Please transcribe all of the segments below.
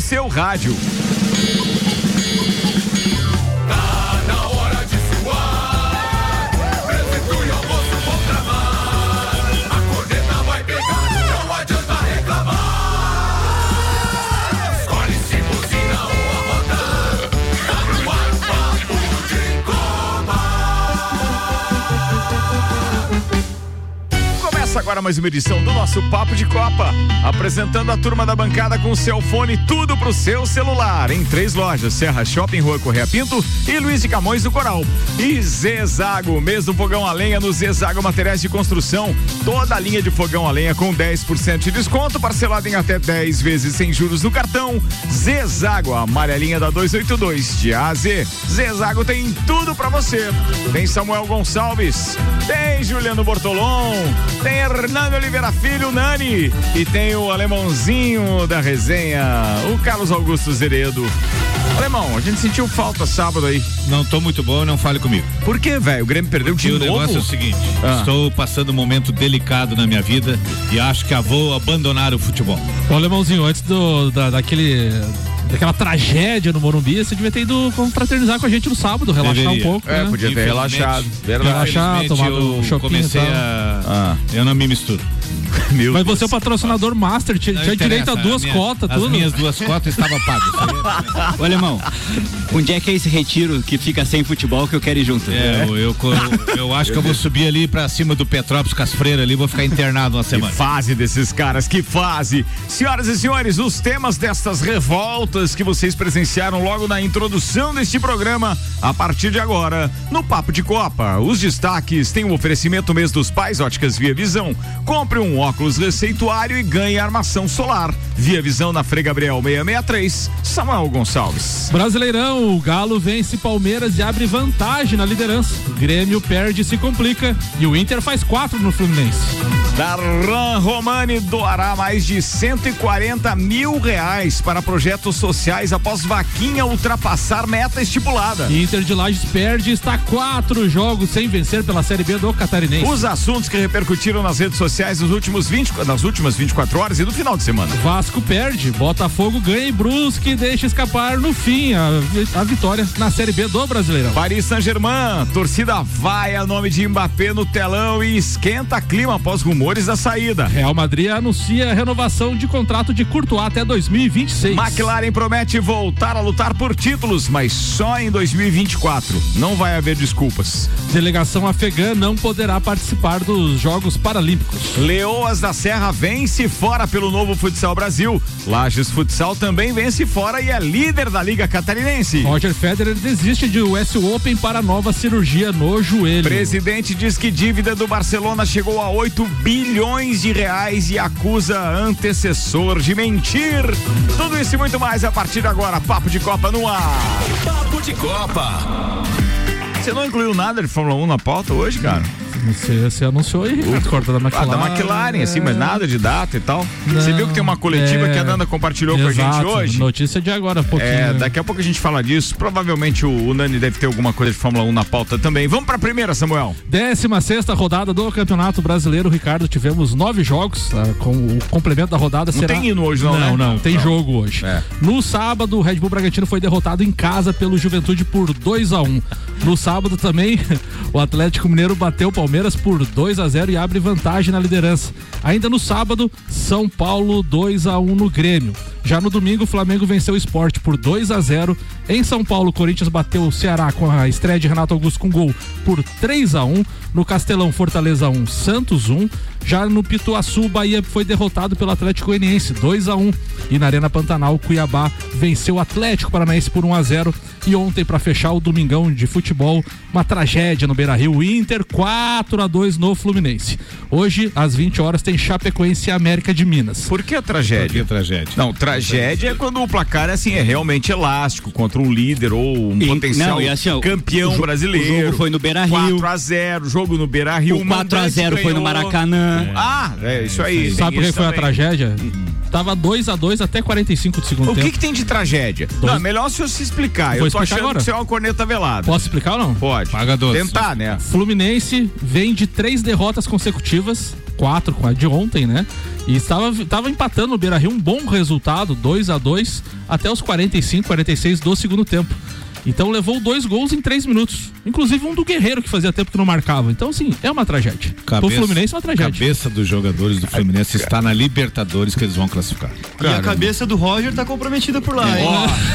seu rádio. Agora mais uma edição do nosso Papo de Copa. Apresentando a turma da bancada com seu fone, tudo pro seu celular. Em três lojas: Serra Shopping, Rua Correia Pinto e Luiz de Camões do Coral. E Zezago, mesmo fogão a lenha no Zezago Materiais de Construção. Toda a linha de fogão a lenha com 10% de desconto, parcelado em até 10 vezes sem juros no cartão. Zezago, amarelinha da 282 de A a Z. Zezago tem tudo pra você. Tem Samuel Gonçalves, tem Juliano Bortolom, tem Hernando Oliveira Filho, Nani. E tem o alemãozinho da resenha, o Carlos Augusto Zeredo. Alemão, a gente sentiu falta sábado aí. Não tô muito bom, não fale comigo. Por que, velho? O Grêmio perdeu Porque de o novo? negócio é o seguinte, Ah. estou passando um momento delicado na minha vida e acho que vou abandonar o futebol. Ô, Alemãozinho, antes do, da, daquele. Daquela tragédia no Morumbi, você devia ter ido confraternizar com a gente no sábado, relaxar Deveria. um pouco. É, né? podia ter relaxado. Verdade. Relaxar, tomado um e comecei a... Ah. Eu não me misturo. Meu Mas Deus. você é o patrocinador master, tinha, direito a interessa, duas minha- cotas, As tudo. minhas duas cotas estavam pagas. Ô, alemão, onde é que é esse retiro que fica sem futebol que eu quero ir junto? É, eu, eu, eu acho que eu vou subir ali pra cima do Petrópolis com as freiras ali, vou ficar internado uma Que semana. fase desses caras, que fase! Senhoras e senhores, os temas destas revoltas que vocês presenciaram logo na introdução deste programa, a partir de agora, no Papo de Copa. Os destaques têm o oferecimento mês dos pais, óticas Via Visão. Compre um óculos receituário e ganhe armação solar. Via Visão na Frei Gabriel 663, Samuel Gonçalves. Brasileirão, o Galo vence Palmeiras e abre vantagem na liderança. O Grêmio perde e se complica. E o Inter faz quatro no Fluminense. Darlan Romani doará mais de 140 mil reais para projetos sociais após vaquinha ultrapassar meta estipulada. Inter de Lages perde e está quatro jogos sem vencer pela Série B do Catarinense. Os assuntos que repercutiram nas redes sociais nos últimos 20, nas últimas 24 horas e no final de semana. Vasco perde, Botafogo ganha e Brusque deixa escapar no fim a, a vitória na Série B do Brasileirão. Paris Saint-Germain, torcida vai a nome de Mbappé no telão e esquenta clima após rumores da saída. Real Madrid anuncia a renovação de contrato de Courtois até 2026. McLaren promete voltar a lutar por títulos, mas só em 2024. Não vai haver desculpas. Delegação afegã não poderá participar dos Jogos Paralímpicos. Leoas da Serra vence fora pelo Novo Futsal Brasil. Lages Futsal também vence fora e é líder da Liga Catarinense. Roger Federer desiste de US Open para nova cirurgia no joelho. Presidente diz que dívida do Barcelona chegou a 8 bilhões de reais e acusa antecessor de mentir. Tudo isso e muito mais a partir de agora. Papo de Copa no ar. Papo de Copa. Você não incluiu nada de Fórmula 1 na pauta hoje, cara? Você, você anunciou aí, Ricardo Corta da Ah, McLaren. da McLaren, assim, mas nada de data e tal. Você Não, viu que tem uma coletiva é, que a Nanda compartilhou com a gente Exato, hoje? Notícia de agora, pouquinho. É, né? daqui a pouco a gente fala disso. Provavelmente o, o Nani deve ter alguma coisa de Fórmula 1 na pauta também. Vamos pra primeira, Samuel. 16 rodada do Campeonato Brasileiro, Ricardo. Tivemos nove jogos. ah, com o complemento da rodada Não será. tem hino hoje, não, Não, né? não, tem Não. jogo hoje. É. No sábado, o Red Bull Bragantino foi derrotado em casa pelo Juventude por 2 a 1 No sábado também, o Atlético Mineiro bateu o Palmeiras por 2 a 0 e abre vantagem na liderança. Ainda no sábado, São Paulo 2 a 1 no Grêmio. Já no domingo, o Flamengo venceu o Sport por 2 a 0 Em São Paulo, o Corinthians bateu o Ceará com a estreia de Renato Augusto com gol por 3 a 1 No Castelão, Fortaleza 1, Santos 1. Já no Pituaçu, o Bahia foi derrotado pelo Atlético Goianiense 2 a 1 E na Arena Pantanal, o Cuiabá venceu o Atlético Paranaense por 1 a 0 E ontem, para fechar o domingão de futebol, uma tragédia no Beira Rio. Inter 4 a 2 no Fluminense. Hoje, às 20 horas, tem Chapecoense e América de Minas. Por que a Que tragédia? tragédia. Não, tragédia é quando o placar assim é realmente elástico contra um líder ou um E- potencial não, e assim, campeão o brasileiro. o jogo foi no Beira-Rio. 4 a 0, jogo no Beira-Rio. O 4 a 0 foi no mandante Ah, é isso aí. Sabe por que foi a também. tragédia? Tava 2 a 2 até 45 do segundo O tempo. que, que tem de tragédia? Não, é melhor se eu se explicar. Vou eu tô explicar achando agora. que você é uma corneta velada. Posso explicar ou não? Pode. Paga doce. Tentar, né? Fluminense vem de três derrotas consecutivas 4 com a de ontem, né? E estava, estava empatando no Beira Rio um bom resultado, 2 a 2 até os 45, 46 do segundo tempo. Então levou dois gols em três minutos. Inclusive um do Guerreiro que fazia tempo que não marcava. Então, assim, é uma tragédia. Cabeça, Pro Fluminense é uma tragédia. cabeça dos jogadores do Fluminense está na Libertadores que eles vão classificar. E a cabeça do Roger tá comprometida por lá, hein?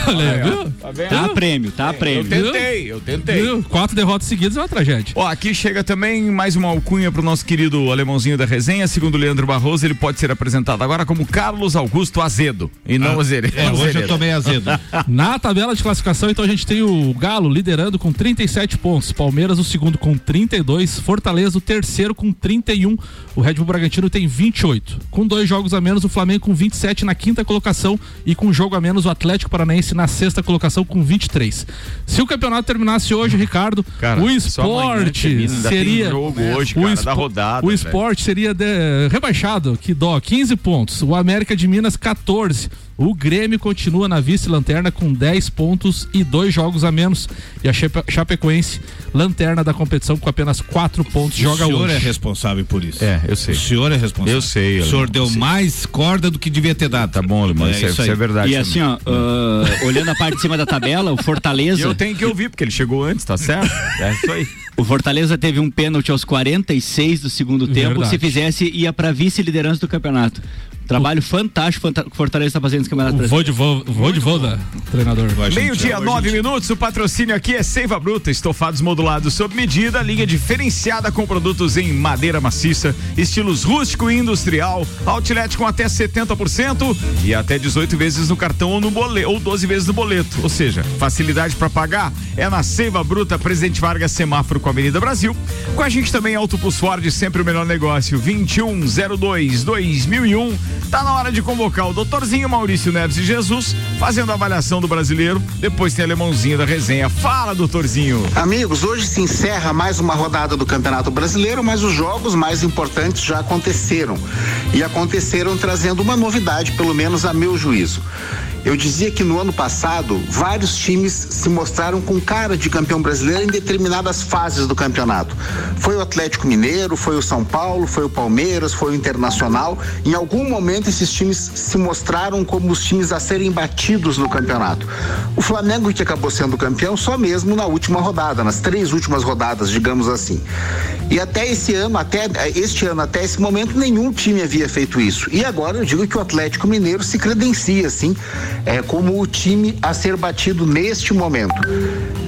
Olha, viu? Tá? Tá a prêmio, tá a Eu prêmio. tentei, eu tentei. Viu? Quatro derrotas seguidas é uma tragédia. Ó, aqui chega também mais uma alcunha pro nosso querido alemãozinho da resenha. Segundo Leandro Barroso, ele pode ser apresentado agora como Carlos Augusto Azedo e não Azeredo. É, hoje eu tomei azedo. Na tabela de classificação, então a gente tem o Galo liderando com 37 pontos, Palmeiras o segundo com 32, Fortaleza o terceiro com 31, o Red Bull Bragantino tem 28. Com dois jogos a menos, o Flamengo com 27 na quinta colocação e com um jogo a menos o Atlético Paranaense na sexta colocação com 23. Se o campeonato terminasse hoje, Ricardo, Cara, o esporte tem seria hoje, o cara, espo- rodada, O velho. esporte seria de- rebaixado, que dó, 15 pontos. O América de Minas 14. O Grêmio continua na vice-lanterna com 10 pontos e dois jogos a menos. E a Chape- Chapecoense, lanterna da competição com apenas 4 pontos, joga o senhor hoje. é responsável por isso. É, eu sei. O senhor é responsável. Eu sei, O senhor deu eu sei. mais corda do que devia ter dado. Tá bom, Alemão, isso, é, isso é verdade. E também. assim, ó, ah, olhando a parte de cima da tabela, o E Fortaleza. eu tenho que ouvir, porque ele chegou antes, tá certo? É isso aí. O Fortaleza teve um pênalti aos 46 do segundo tempo. Verdade. Se fizesse, ia pra vice-liderança do campeonato. Trabalho fantástico fanta- que o Fortaleza está fazendo nesse campeonato brasileiro. Vodivo- Vodivoda, treinador. Meio-dia, nove gente. minutos. O patrocínio aqui é Seiva Bruta, estofados modulados sob medida, linha diferenciada com produtos em madeira maciça, estilos rústico e industrial, outlet com até 70% e até 18 vezes no cartão ou no boleto, ou 12 vezes no boleto. Ou seja, facilidade para pagar é na Seiva Bruta, Presidente Vargas, semáforo com a Avenida Brasil. Com a gente também Auto Plus Ford, sempre o melhor negócio, 2102 2001. Tá na hora de convocar o doutorzinho Maurício Neves de Jesus, fazendo a avaliação do brasileiro. Depois tem alemãozinho da resenha. Fala, doutorzinho. Amigos, hoje se encerra mais uma rodada do Campeonato Brasileiro, mas os jogos mais importantes já aconteceram. E aconteceram trazendo uma novidade, pelo menos a meu juízo. Eu dizia que no ano passado, vários times se mostraram com cara de campeão brasileiro em determinadas fases do campeonato. Foi o Atlético Mineiro, foi o São Paulo, foi o Palmeiras, foi o Internacional. Em algum momento, esses times se mostraram como os times a serem batidos no campeonato. O Flamengo, que acabou sendo campeão, só mesmo na última rodada, nas três últimas rodadas, digamos assim. E até esse ano, até este ano, até esse momento, nenhum time havia feito isso. E agora eu digo que o Atlético Mineiro se credencia, assim, é, como o time a ser batido neste momento.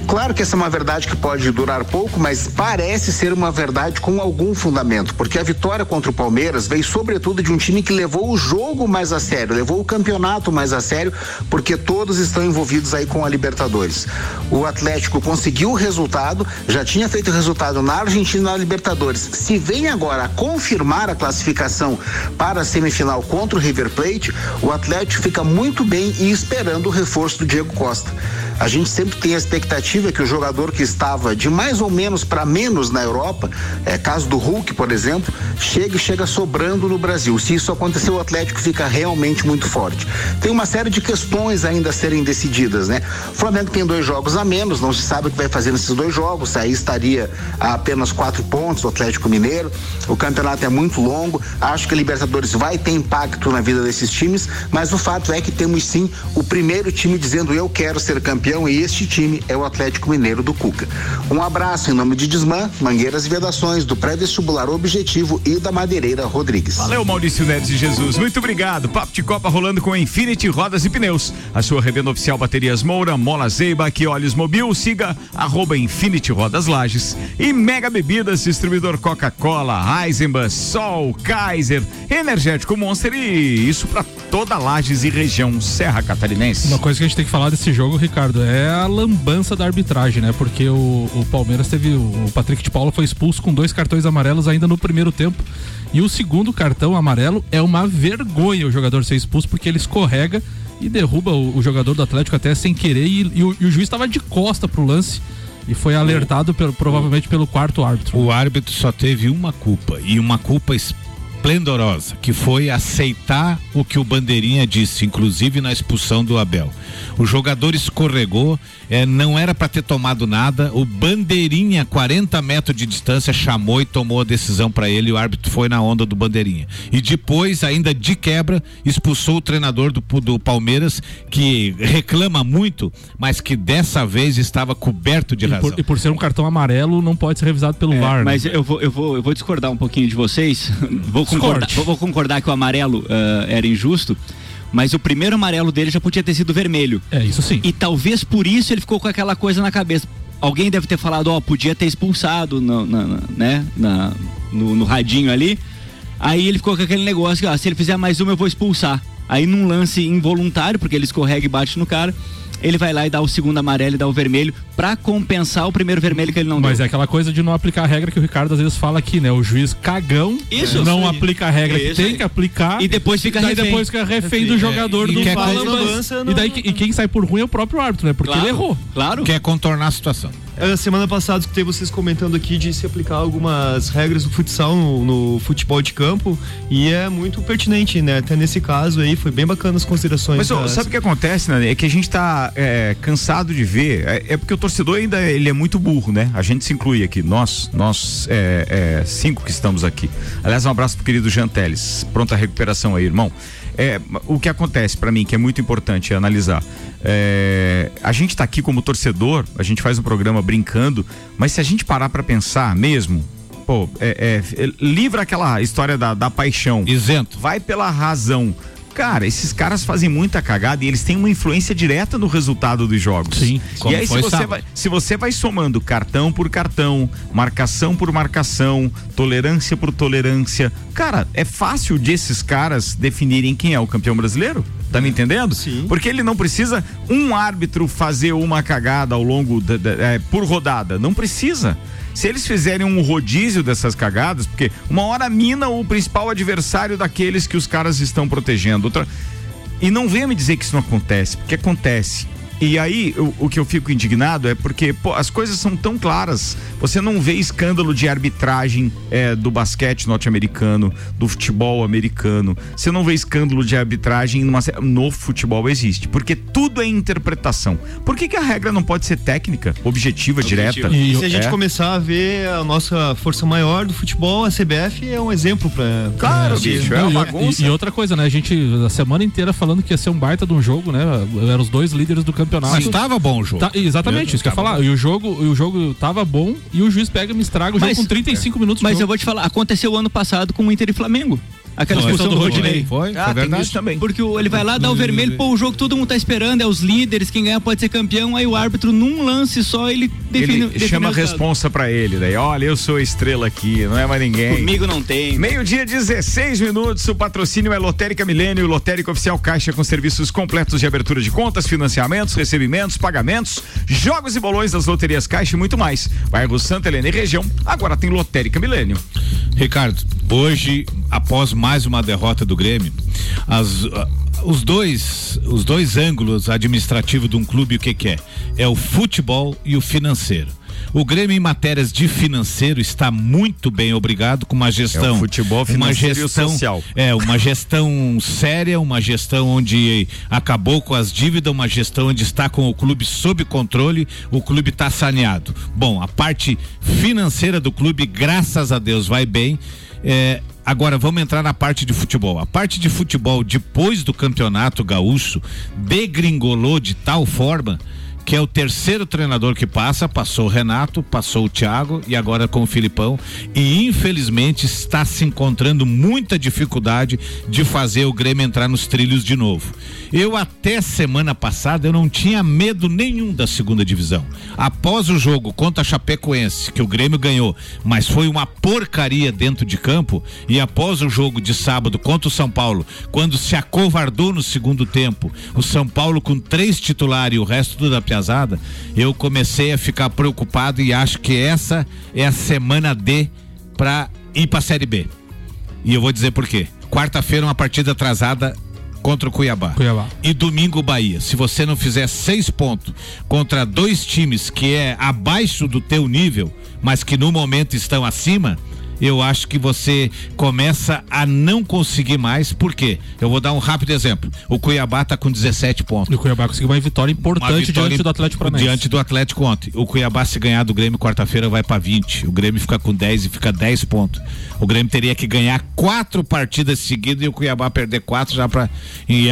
Claro que essa é uma verdade que pode durar pouco, mas parece ser uma verdade com algum fundamento, porque a vitória contra o Palmeiras veio sobretudo de um time que levou o jogo mais a sério, levou o campeonato mais a sério, porque todos estão envolvidos aí com a Libertadores. O Atlético conseguiu o resultado, já tinha feito o resultado na Argentina na Libertadores. Se vem agora a confirmar a classificação para a semifinal contra o River Plate, o Atlético fica muito bem e esperando o reforço do Diego Costa. A gente sempre tem a expectativa que o jogador que estava de mais ou menos para menos na Europa, é, caso do Hulk, por exemplo, chega e chega sobrando no Brasil. Se isso acontecer, o Atlético fica realmente muito forte. Tem uma série de questões ainda a serem decididas, né? O Flamengo tem dois jogos a menos, não se sabe o que vai fazer nesses dois jogos. Aí estaria a apenas quatro pontos o Atlético Mineiro. O campeonato é muito longo. Acho que a Libertadores vai ter impacto na vida desses times, mas o fato é que temos sim o primeiro time dizendo eu quero ser campeão e este time é o Atlético Mineiro do Cuca. Um abraço em nome de Desmã, Mangueiras e Vedações, do pré-vestibular Objetivo e da Madeireira Rodrigues. Valeu, Maurício Neves de Jesus. Muito obrigado. Papo de Copa rolando com Infinity Rodas e Pneus. A sua revenda oficial Baterias Moura, Mola Zeiba, que Olhos Mobil. Siga arroba Infinity Rodas Lages. E Mega Bebidas, distribuidor Coca-Cola, Eisenbahn, Sol, Kaiser, Energético Monster e isso para toda Lages e região Serra Catarinense. Uma coisa que a gente tem que falar desse jogo, Ricardo, é a lambança da arbitragem, né? Porque o, o Palmeiras teve. O Patrick de Paula foi expulso com dois cartões amarelos ainda no primeiro tempo. E o segundo cartão amarelo é uma vergonha o jogador ser expulso, porque ele escorrega e derruba o, o jogador do Atlético até sem querer. E, e o, e o juiz estava de costa pro lance. E foi alertado pelo- provavelmente pelo quarto árbitro. O árbitro só teve uma culpa e uma culpa esplendorosa, que foi aceitar o que o Bandeirinha disse, inclusive na expulsão do Abel. O jogador escorregou, eh, não era para ter tomado nada. O Bandeirinha, 40 metros de distância, chamou e tomou a decisão para ele. E o árbitro foi na onda do Bandeirinha. E depois, ainda de quebra, expulsou o treinador do, do Palmeiras, que reclama muito, mas que dessa vez estava coberto de E razão. por, e por ser um cartão amarelo, não pode ser revisado pelo É, VAR. né? mas eu vou, eu, vou, eu vou discordar um pouquinho de vocês. Vou concordar, vou concordar que o amarelo ah, era injusto, mas o primeiro amarelo dele já podia ter sido vermelho. É, isso sim. E talvez por isso ele ficou com aquela coisa na cabeça. Alguém deve ter falado, ó, podia ter expulsado no, na- na- né, na- no, no radinho ali. Aí ele ficou com aquele negócio, ó, se ele fizer mais uma eu vou expulsar. Aí num lance involuntário, porque ele escorrega e bate no cara, ele vai lá e dá o segundo amarelo e dá o vermelho pra compensar o primeiro vermelho que ele não Mas deu. é aquela coisa de não aplicar a regra que o Ricardo às vezes fala aqui, né? O juiz cagão Isso. não Isso aplica a regra Isso que tem que aplicar. E depois fica refém. depois fica refém do jogador e do quer E daí e quem sai por ruim é o próprio árbitro, né? Porque Claro, ele errou. Claro. Quer contornar a situação. A semana passada escutei vocês comentando aqui de se aplicar algumas regras do futsal no, no futebol de campo e é muito pertinente, né? Até nesse caso aí foi bem bacana as considerações. Mas ó, da- sabe o que acontece, né? É que a gente tá é, cansado de ver. É, é porque o torcedor ainda ele é muito burro, né? A gente se inclui aqui. Nós, nós é, é, cinco que estamos aqui. Aliás, um abraço pro querido Jean Teles. Pronta recuperação aí, irmão. É, o que acontece pra mim, que é muito importante analisar. é, a gente tá aqui como torcedor, a gente faz um programa brincando, mas se a gente parar pra pensar mesmo, pô, é, é, é, livra aquela história da, da paixão Isento. vai pela razão. Cara, esses caras fazem muita cagada e eles têm uma influência direta no resultado dos jogos. Sim, como e aí, se você, vai, se você vai somando cartão por cartão, marcação por marcação, tolerância por tolerância, cara, é fácil de esses caras definirem quem é o campeão brasileiro? Tá me entendendo? Sim. Porque ele não precisa um árbitro fazer uma cagada ao longo da, da- é, por rodada. Não precisa. Se eles fizerem um rodízio dessas cagadas, porque uma hora mina o principal adversário daqueles que os caras estão protegendo. Outra... E não venha me dizer que isso não acontece, porque acontece. E aí, o, o que eu fico indignado é porque pô, as coisas são tão claras. Você não vê escândalo de arbitragem é, do basquete norte-americano, do futebol americano. Você não vê escândalo de arbitragem numa, no futebol existe. Porque tudo é interpretação. Por que, que a regra não pode ser técnica, objetiva, direta? E- E se a gente É. começar a ver a nossa força maior do futebol, a CBF é um exemplo para Claro, bicho, é uma e- bagunça. E, e outra coisa, né? A gente a semana inteira falando que ia ser um baita de um jogo, né? Eram os dois líderes do campeonato. Mas estava bom o jogo. Tá, exatamente, isso que eu ia falar. E o jogo, e o jogo tava bom e o juiz pega e me estraga o jogo Mas- com 35 minutos de Mas jogo. eu vou te falar, aconteceu ano passado com o Inter e Flamengo. Aquela Foi. expulsão do Rodinei. Foi, Ah, foi verdade. isso também. Porque o- ele vai lá, dá o vermelho, pô, o jogo todo mundo tá esperando, é os líderes, quem ganhar pode ser campeão, aí o árbitro, num lance só, ele define. Ele define chama a responsa pra ele. Daí, olha, eu sou a estrela aqui, não é mais ninguém. Comigo não tem. Meio-dia, 16 minutos. O patrocínio é Lotérica Milênio, Lotérica Oficial Caixa com serviços completos de abertura de contas, financiamentos, recebimentos, pagamentos, jogos e bolões das loterias Caixa e muito mais. Bairro Santa Helena e região, agora tem Lotérica Milênio. Ricardo, hoje, após mais uma derrota do Grêmio, as, ah, os dois os dois ângulos administrativos de um clube o que que é? É o futebol e o financeiro. O Grêmio em matérias de financeiro está muito bem, obrigado, com uma gestão. É o futebol uma gestão, social. É, uma gestão séria, uma gestão onde acabou com as dívidas, uma gestão onde está com o clube sob controle, o clube está saneado. Bom, a parte financeira do clube, graças a Deus, vai bem. É, agora vamos entrar na parte de futebol. A parte de futebol, depois do campeonato gaúcho, degringolou de tal forma que é o terceiro treinador que passa, passou o Renato, passou o Thiago e agora com o Filipão e infelizmente está se encontrando muita dificuldade de fazer o Grêmio entrar nos trilhos de novo. Eu até semana passada eu não tinha medo nenhum da segunda divisão. Após o jogo contra a Chapecoense, que o Grêmio ganhou, mas foi uma porcaria dentro de campo, e após o jogo de sábado contra o São Paulo, quando se acovardou no segundo tempo, o São Paulo com três titulares e o resto da piazada, eu comecei a ficar preocupado e acho que essa é a semana D para ir para a Série B. E eu vou dizer por quê. Quarta-feira uma partida atrasada contra o Cuiabá. Cuiabá. E domingo Bahia. Se você não fizer seis pontos contra dois times que é abaixo do teu nível, mas que no momento estão acima, eu acho que você começa a não conseguir mais. Por quê? Eu vou dar um rápido exemplo. O Cuiabá está com 17 pontos. E o Cuiabá conseguiu uma vitória importante Uma vitória diante do Atlético Paranaense. Diante do Atlético ontem. O Cuiabá, se ganhar do Grêmio quarta-feira, vai para 20. O Grêmio fica com 10 e fica 10 pontos. O Grêmio teria que ganhar quatro partidas seguidas e o Cuiabá perder quatro já para.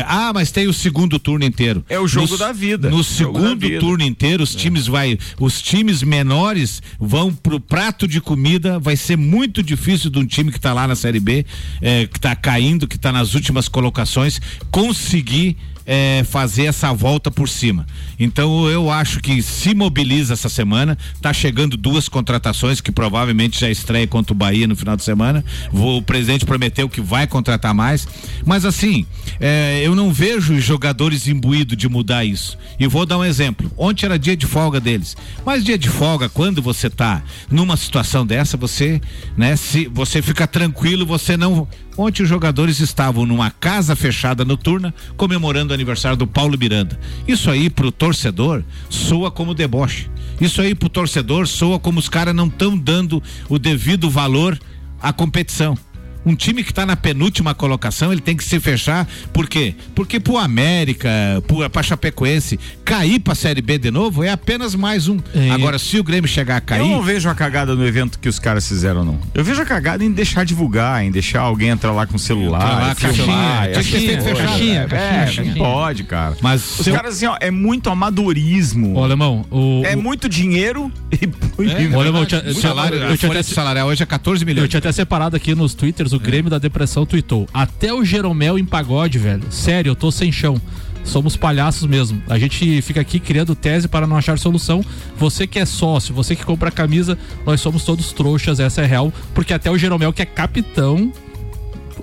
Ah, mas tem o segundo turno inteiro. É o jogo da vida. No Jogo segundo da vida. turno inteiro, os times vai, os times menores vão pro prato de comida. Vai ser muito difícil de um time que tá lá na Série B, eh, que tá caindo, que tá nas últimas colocações, conseguir eh, fazer essa volta por cima. Então eu acho que se mobiliza essa semana. Tá chegando duas contratações que provavelmente já estreia contra o Bahia no final de semana. O presidente prometeu que vai contratar mais. Mas assim, eh, eu não vejo jogadores imbuídos de mudar isso. E vou dar um exemplo. Ontem era dia de folga deles. Mas dia de folga, quando você tá numa situação dessa, você, né, se você fica tranquilo, você não. Ontem os jogadores estavam numa casa fechada noturna comemorando o aniversário do Paulo Miranda. Isso aí pro torcedor soa como deboche. Isso aí pro torcedor soa como os caras não estão dando o devido valor à competição. Um time que está na penúltima colocação, ele tem que se fechar. Por quê? Porque pro América, pro, pra Chapecoense, cair pra Série B de novo é apenas mais um. É. Agora, se o Grêmio chegar a cair. Eu não vejo a cagada no evento que os caras fizeram, não. Eu vejo a cagada em deixar divulgar, em deixar alguém entrar lá com o celular. Entrar lá, filmar, caixinha, e caixinha, É, caixinha, é, pode, cara. Mas Os se eu- caras, assim, ó, é muito amadorismo. Ô, Alemão, o, é o- muito dinheiro e. e- Ô, Alemão, eu tinha- salário, eu tinha até- salarial hoje é 14 milhões. Eu tinha até separado aqui nos twitters, o Grêmio da Depressão tweetou. Até o Jeromel em pagode, velho. Sério, eu tô sem chão. Somos palhaços mesmo. A gente fica aqui criando tese para não achar solução. Você que é sócio, você que compra camisa, nós somos todos trouxas, essa é real. Porque até o Jeromel, que é capitão.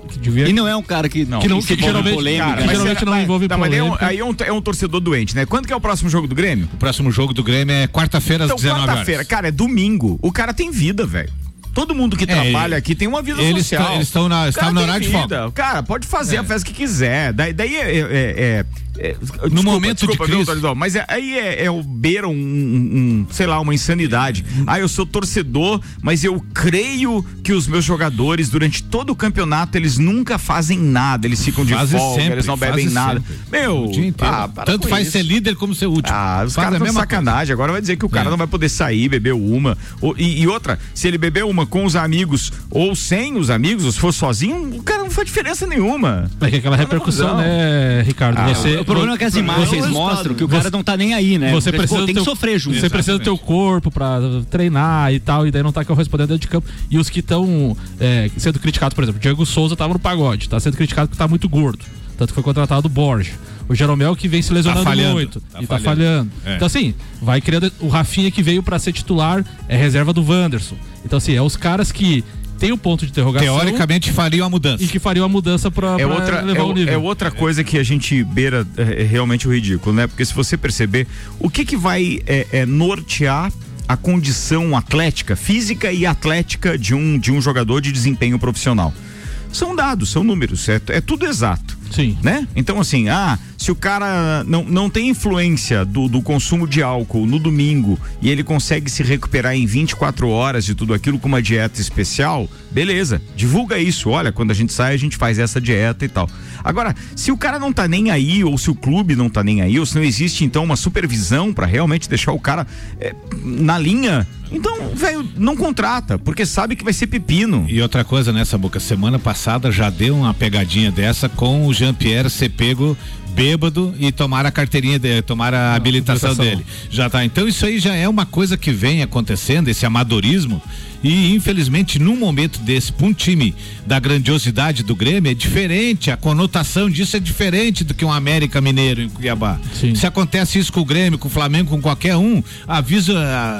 Que devia. E não é um cara que que não- que envolve em geralmente- polêmica. cara, mas geralmente será- não envolve Tá, mas daí é um, polêmica. aí é um, é um torcedor doente, né? Quando que é o próximo jogo do Grêmio? O próximo jogo do Grêmio é quarta-feira às Então, 19 quarta-feira, horas. cara, é domingo. O cara tem vida, velho. Todo mundo que trabalha aqui tem uma vida eles social. eles tão na- tem horário de folga. Cara, pode fazer a festa que quiser. Daí, daí é. É- é- é- desculpa, momento de desculpa, viu, crise. Toridão, mas é- aí é, é o beira um, um- sei lá, uma insanidade. Ah, eu sou torcedor, mas eu creio que os meus jogadores, durante todo o campeonato, eles nunca fazem nada. Eles ficam de Fazem folga, sempre, eles não bebem nada. sempre. Meu, ah, Tanto faz isso. ser líder como ser último. Ah, os caras estão sacanagem. Agora vai dizer que o cara É. não vai poder sair, beber uma. Ou- e, e outra, se ele beber uma com os amigos ou sem os amigos, ou se for sozinho, o cara não faz diferença nenhuma. É que aquela repercussão, né, Ricardo? Ah, você, O problema é que as imagens é mostram que o cara não tá nem aí, né? Você precisa pô, tem do que sofrer junto. Você precisa do teu corpo pra treinar e tal, e daí não tá correspondendo dentro de campo. E os que estão sendo criticados, por exemplo, o Diego Souza tava no pagode, tá sendo criticado porque tá muito gordo. Tanto que foi contratado o Borja. O Jeromel que vem se lesionando Tá falhando, muito. tá e tá falhando. falhando. É. Então, assim, vai criando. O Rafinha que veio pra ser titular é reserva do Wanderson. Então, assim, é os caras que tem o ponto de interrogação. Teoricamente faria uma mudança. E que fariam a mudança pra, É outra, levar é, o o- nível. é outra coisa que a gente beira é, é realmente o ridículo, né? Porque se você perceber, o que que vai é, é, nortear a condição atlética, física e atlética de um, de um jogador de desempenho profissional? São dados, são números, é, é tudo exato. Sim. né? Então, assim, ah, se o cara não, não tem influência do, do consumo de álcool no domingo e ele consegue se recuperar em 24 horas de tudo aquilo com uma dieta especial, beleza, divulga isso. Olha, quando a gente sai, a gente faz essa dieta e tal. Agora, se o cara não tá nem aí, ou se o clube não tá nem aí, ou se não existe então uma supervisão para realmente deixar o cara é, na linha, então, velho, não contrata, porque sabe que vai ser pepino. E outra coisa nessa boca, semana passada já deu uma pegadinha dessa com o Jean-Pierre ser pego bêbado e tomar a carteirinha dele, tomar a habilitação, habilitação. dele. Já tá. Então isso aí já é uma coisa que vem acontecendo, esse amadorismo. E infelizmente, num momento desse, para um time da grandiosidade do Grêmio, é diferente, a conotação disso é diferente do que um América Mineiro em Cuiabá. Sim. Se acontece isso com o Grêmio, com o Flamengo, com qualquer um, a, visa,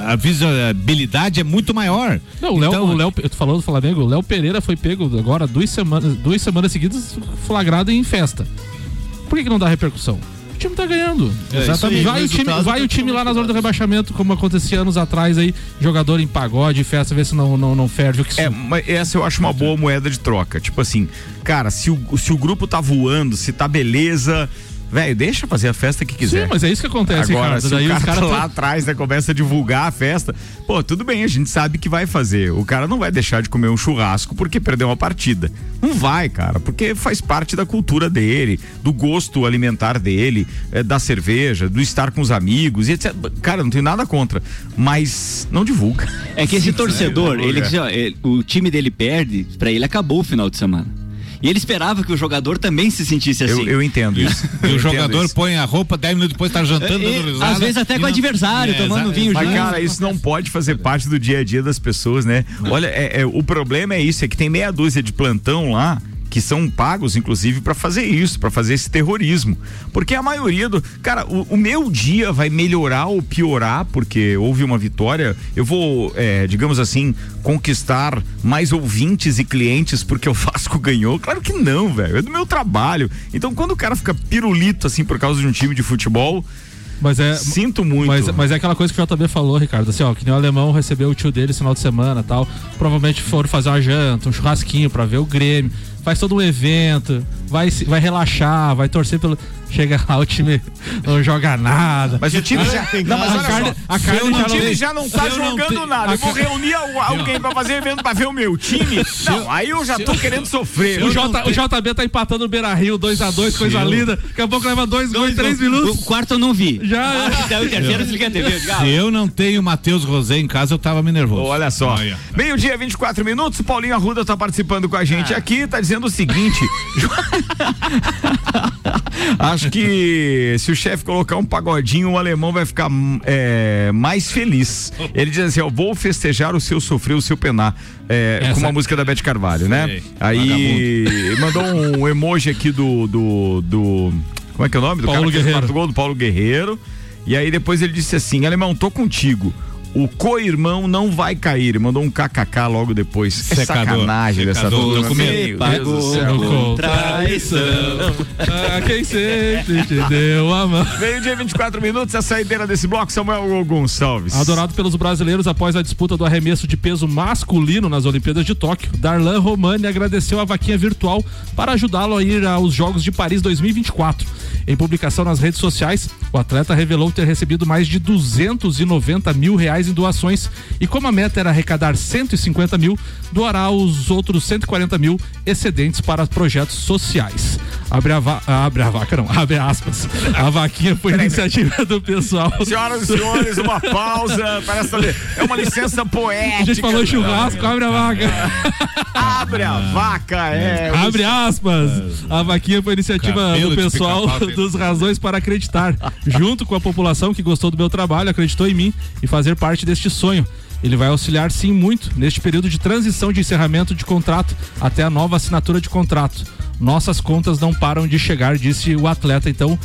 a visibilidade é muito maior. Não, o Léo, Então, o Léo, eu tô falando do Flamengo, o Léo Pereira foi pego agora duas semanas, duas semanas seguidas flagrado em festa. Por que, que não dá repercussão? O time tá ganhando. É, Exatamente. Vai, o time, vai o time lá na zona do rebaixamento, como acontecia anos atrás aí, jogador em pagode, festa, ver se não, não, não ferve o que É, mas essa eu acho uma boa moeda de troca. Tipo assim, cara, se o, se o grupo tá voando, se tá beleza, velho, deixa fazer a festa que quiser. Sim, mas é isso que acontece, Agora, Ricardo. se Daí o os cara caras tá lá atrás né, começa a divulgar a festa, pô, tudo bem, a gente sabe que vai fazer. O cara não vai deixar de comer um churrasco porque perdeu uma partida. Não vai, cara, porque faz parte da cultura dele, do gosto alimentar dele, eh, da cerveja, do estar com os amigos, e etc. Cara, não tenho nada contra, mas não divulga. É que esse torcedor, divulga. ele, ó, ele- o time dele perde, pra ele acabou o final de semana. E ele esperava que o jogador também se sentisse assim. Eu, eu entendo isso. E Eu o jogador isso. põe a roupa, 10 minutos depois tá jantando, É, dando é, risada. às vezes até e com o adversário, tomando exa- vinho Mas, junto. cara, isso não pode fazer parte do dia a dia das pessoas, né? Olha, é- é, o problema é isso, é que tem meia dúzia de plantão lá que são pagos, inclusive, pra fazer isso, pra fazer esse terrorismo. Porque a maioria do. Cara, o, o meu dia vai melhorar ou piorar, porque houve uma vitória. Eu vou, é, digamos assim, conquistar mais ouvintes e clientes porque o Vasco ganhou. Claro que não, velho. É do meu trabalho. Então, quando o cara fica pirulito, assim, por causa de um time de futebol. Mas é. Sinto muito. Mas, mas é aquela coisa que o JB falou, Ricardo, assim, ó, que nem o alemão recebeu o tio dele esse final de semana tal. Provavelmente foram fazer uma janta, um churrasquinho pra ver o Grêmio. Faz todo um evento, vai, vai relaxar, vai torcer pelo. Chega lá, o time não joga nada. Mas o time já. Não, mas a olha carne, só. a carne o já time não, já não tá eu não jogando te- nada. Eu vou reunir al- alguém pra fazer evento pra ver o meu time. Não, aí eu já tô querendo sofrer. O, J, o JB tá empatando no Beira Rio 2x2, coisa eu- linda. Daqui a pouco leva dois gols em três O minutos. quarto eu não vi. Já. Então, o terceiro TV. eu ah, Se eu não tenho Matheus Rosé em casa, eu tava me nervoso. Olha só. Meio-dia, 24 minutos. O Paulinho Arruda tá participando com a gente aqui. Tá dizendo o seguinte. Acho que se o chefe colocar um pagodinho, o alemão vai ficar é, mais feliz. Ele diz assim: ó, vou festejar o seu sofrer, o seu penar. É, Essa- com uma música da Beth Carvalho, né? Sei, Aí mandou um emoji aqui do, do, do- Como é que é o nome? Do Paulo Guerreiro. do Paulo Guerreiro. E aí depois ele disse assim: Alemão, tô contigo. O co-irmão não vai cair. Mandou um kkk logo depois. É Secador. sacanagem dessa Secador. turma. Documento. Meu Pagou traição. Ah, quem sempre te deu a mão. Meio dia 24 minutos, a saideira desse bloco, Samuel Gonçalves. Adorado pelos brasileiros após a disputa do arremesso de peso masculino nas Olimpíadas de Tóquio, Darlan Romani agradeceu a vaquinha virtual para ajudá-lo a ir aos Jogos de Paris 2024. Em publicação nas redes sociais, o atleta revelou ter recebido mais de 290 mil reais em doações e como a meta era arrecadar 150 mil, doará os outros 140 mil excedentes para projetos sociais. Abre a, va abre a vaca, não, abre aspas. A vaquinha foi iniciativa do pessoal. Senhoras e senhores, uma pausa. Parece. É uma licença poética. A gente falou churrasco, abre a vaca. Abre a vaca, é. Abre aspas. A vaquinha foi iniciativa Cabelo do pessoal dos Razões para Acreditar, junto com a população que gostou do meu trabalho, acreditou em mim e fazer parte deste sonho. Ele vai auxiliar sim muito neste período de transição de encerramento de contrato até a nova assinatura de contrato. Nossas contas não param de chegar, disse o atleta. Então,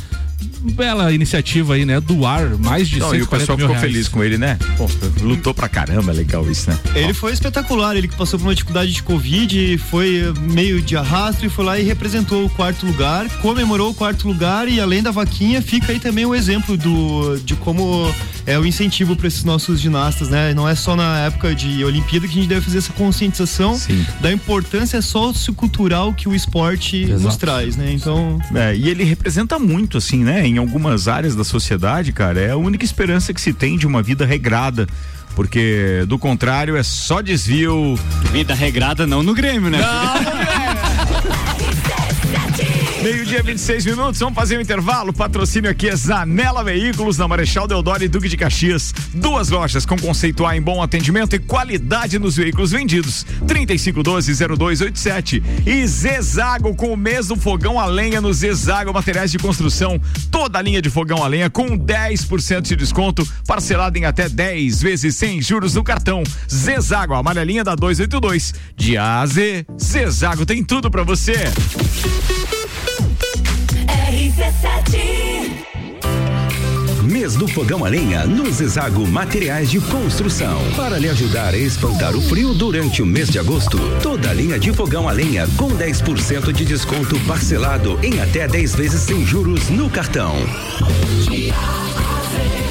bela iniciativa aí, né? Doar mais de Não, e o 140 pessoal ficou reais. feliz com ele, né? Pô, lutou pra caramba, legal isso, né? Ele foi espetacular, ele que passou por uma dificuldade de Covid, foi eh, meio de arrasto e foi lá e representou o quarto lugar, comemorou o quarto lugar e além da vaquinha, fica aí também o exemplo do, de como é o incentivo para esses nossos ginastas, né? Não é só na época de Olimpíada que a gente deve fazer essa conscientização Sim. da importância sociocultural que o esporte nos Exato. traz, né? Então, É, e ele representa muito, assim, né? Em algumas áreas da sociedade, cara, é a única esperança que se tem de uma vida regrada. Porque, do contrário, é só desvio. Vida regrada não no Grêmio, né? Meio-dia, 26 minutos, vamos fazer um intervalo. Patrocínio aqui é Zanela Veículos, na Marechal Deodoro e Duque de Caxias. Duas lojas com conceito A em bom atendimento e qualidade nos veículos vendidos. 3512-0287. E Zezago com o mesmo fogão a lenha no Zezago Materiais de Construção. Toda a linha de fogão a lenha com 10% de desconto, parcelado em até 10 vezes sem juros no cartão. Zezago, amarelinha da 282. De A a Z, Zezago tem tudo pra você. Mês do Fogão a Lenha no Zezago Materiais de Construção. Para lhe ajudar a espantar o frio durante o mês de agosto, toda a linha de fogão a lenha com 10% de desconto parcelado em até 10 vezes sem juros no cartão. A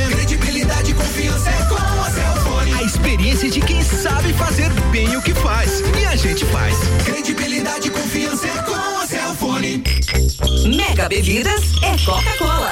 De quem sabe fazer bem o que faz. E a gente faz. Credibilidade e confiança é com a Cellfone. Mega Bebidas é Coca-Cola.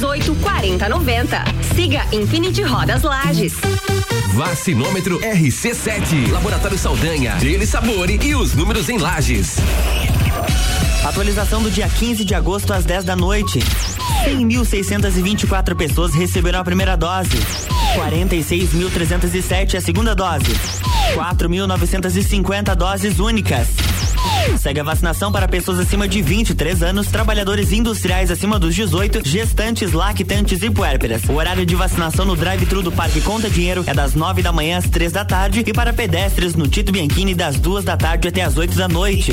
4090. Siga Infinity Rodas Lages. Vacinômetro RC7. Laboratório Saldanha, Dele Sabore e os números em lajes. Atualização do dia 15 de agosto às 10 da noite. 100.624 pessoas receberam a primeira dose. 46.307 a segunda dose. 4.950 doses únicas. Segue a vacinação para pessoas acima de 23 anos, trabalhadores industriais acima dos 18, gestantes, lactantes e puérperas. O horário de vacinação no drive-thru do Parque Conta Dinheiro é das 9 da manhã às 3 da tarde e para pedestres no Tito Bianchini das 2 da tarde até as 8 da noite.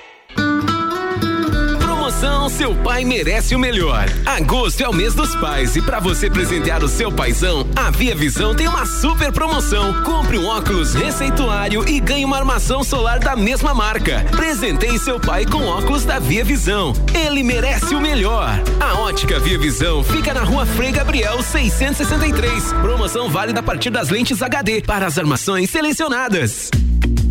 Promoção Seu Pai Merece o Melhor. Agosto é o mês dos pais e para você presentear o seu paizão, a Via Visão tem uma super promoção. Compre um óculos receituário e ganhe uma armação solar da mesma marca. Presenteie seu pai com óculos da Via Visão. Ele merece o melhor. A ótica Via Visão fica na rua Frei Gabriel 663. Promoção válida a partir das lentes HD para as armações selecionadas.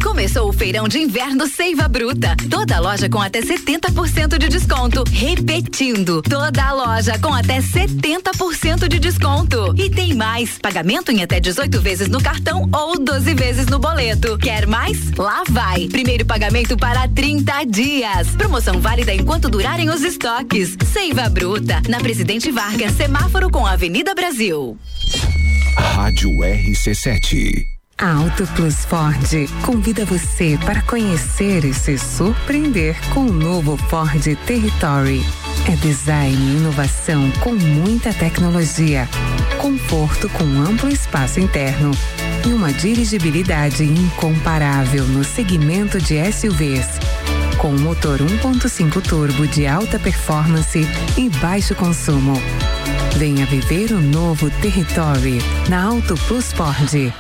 Começou o feirão de inverno Seiva Bruta. Toda loja com até 70% de desconto. Repetindo, toda loja com até 70% de desconto. E tem mais: pagamento em até 18 vezes no cartão ou 12 vezes no boleto. Quer mais? Lá vai. Primeiro pagamento para 30 dias. Promoção válida enquanto durarem os estoques. Seiva Bruta, na Presidente Vargas, semáforo com a Avenida Brasil. Rádio RC7. A Auto Plus Ford convida você para conhecer e se surpreender com o novo Ford Territory. É design e inovação com muita tecnologia, conforto com amplo espaço interno e uma dirigibilidade incomparável no segmento de SUVs. Com motor 1.5 turbo de alta performance e baixo consumo. Venha viver o novo Territory na Auto Plus Ford.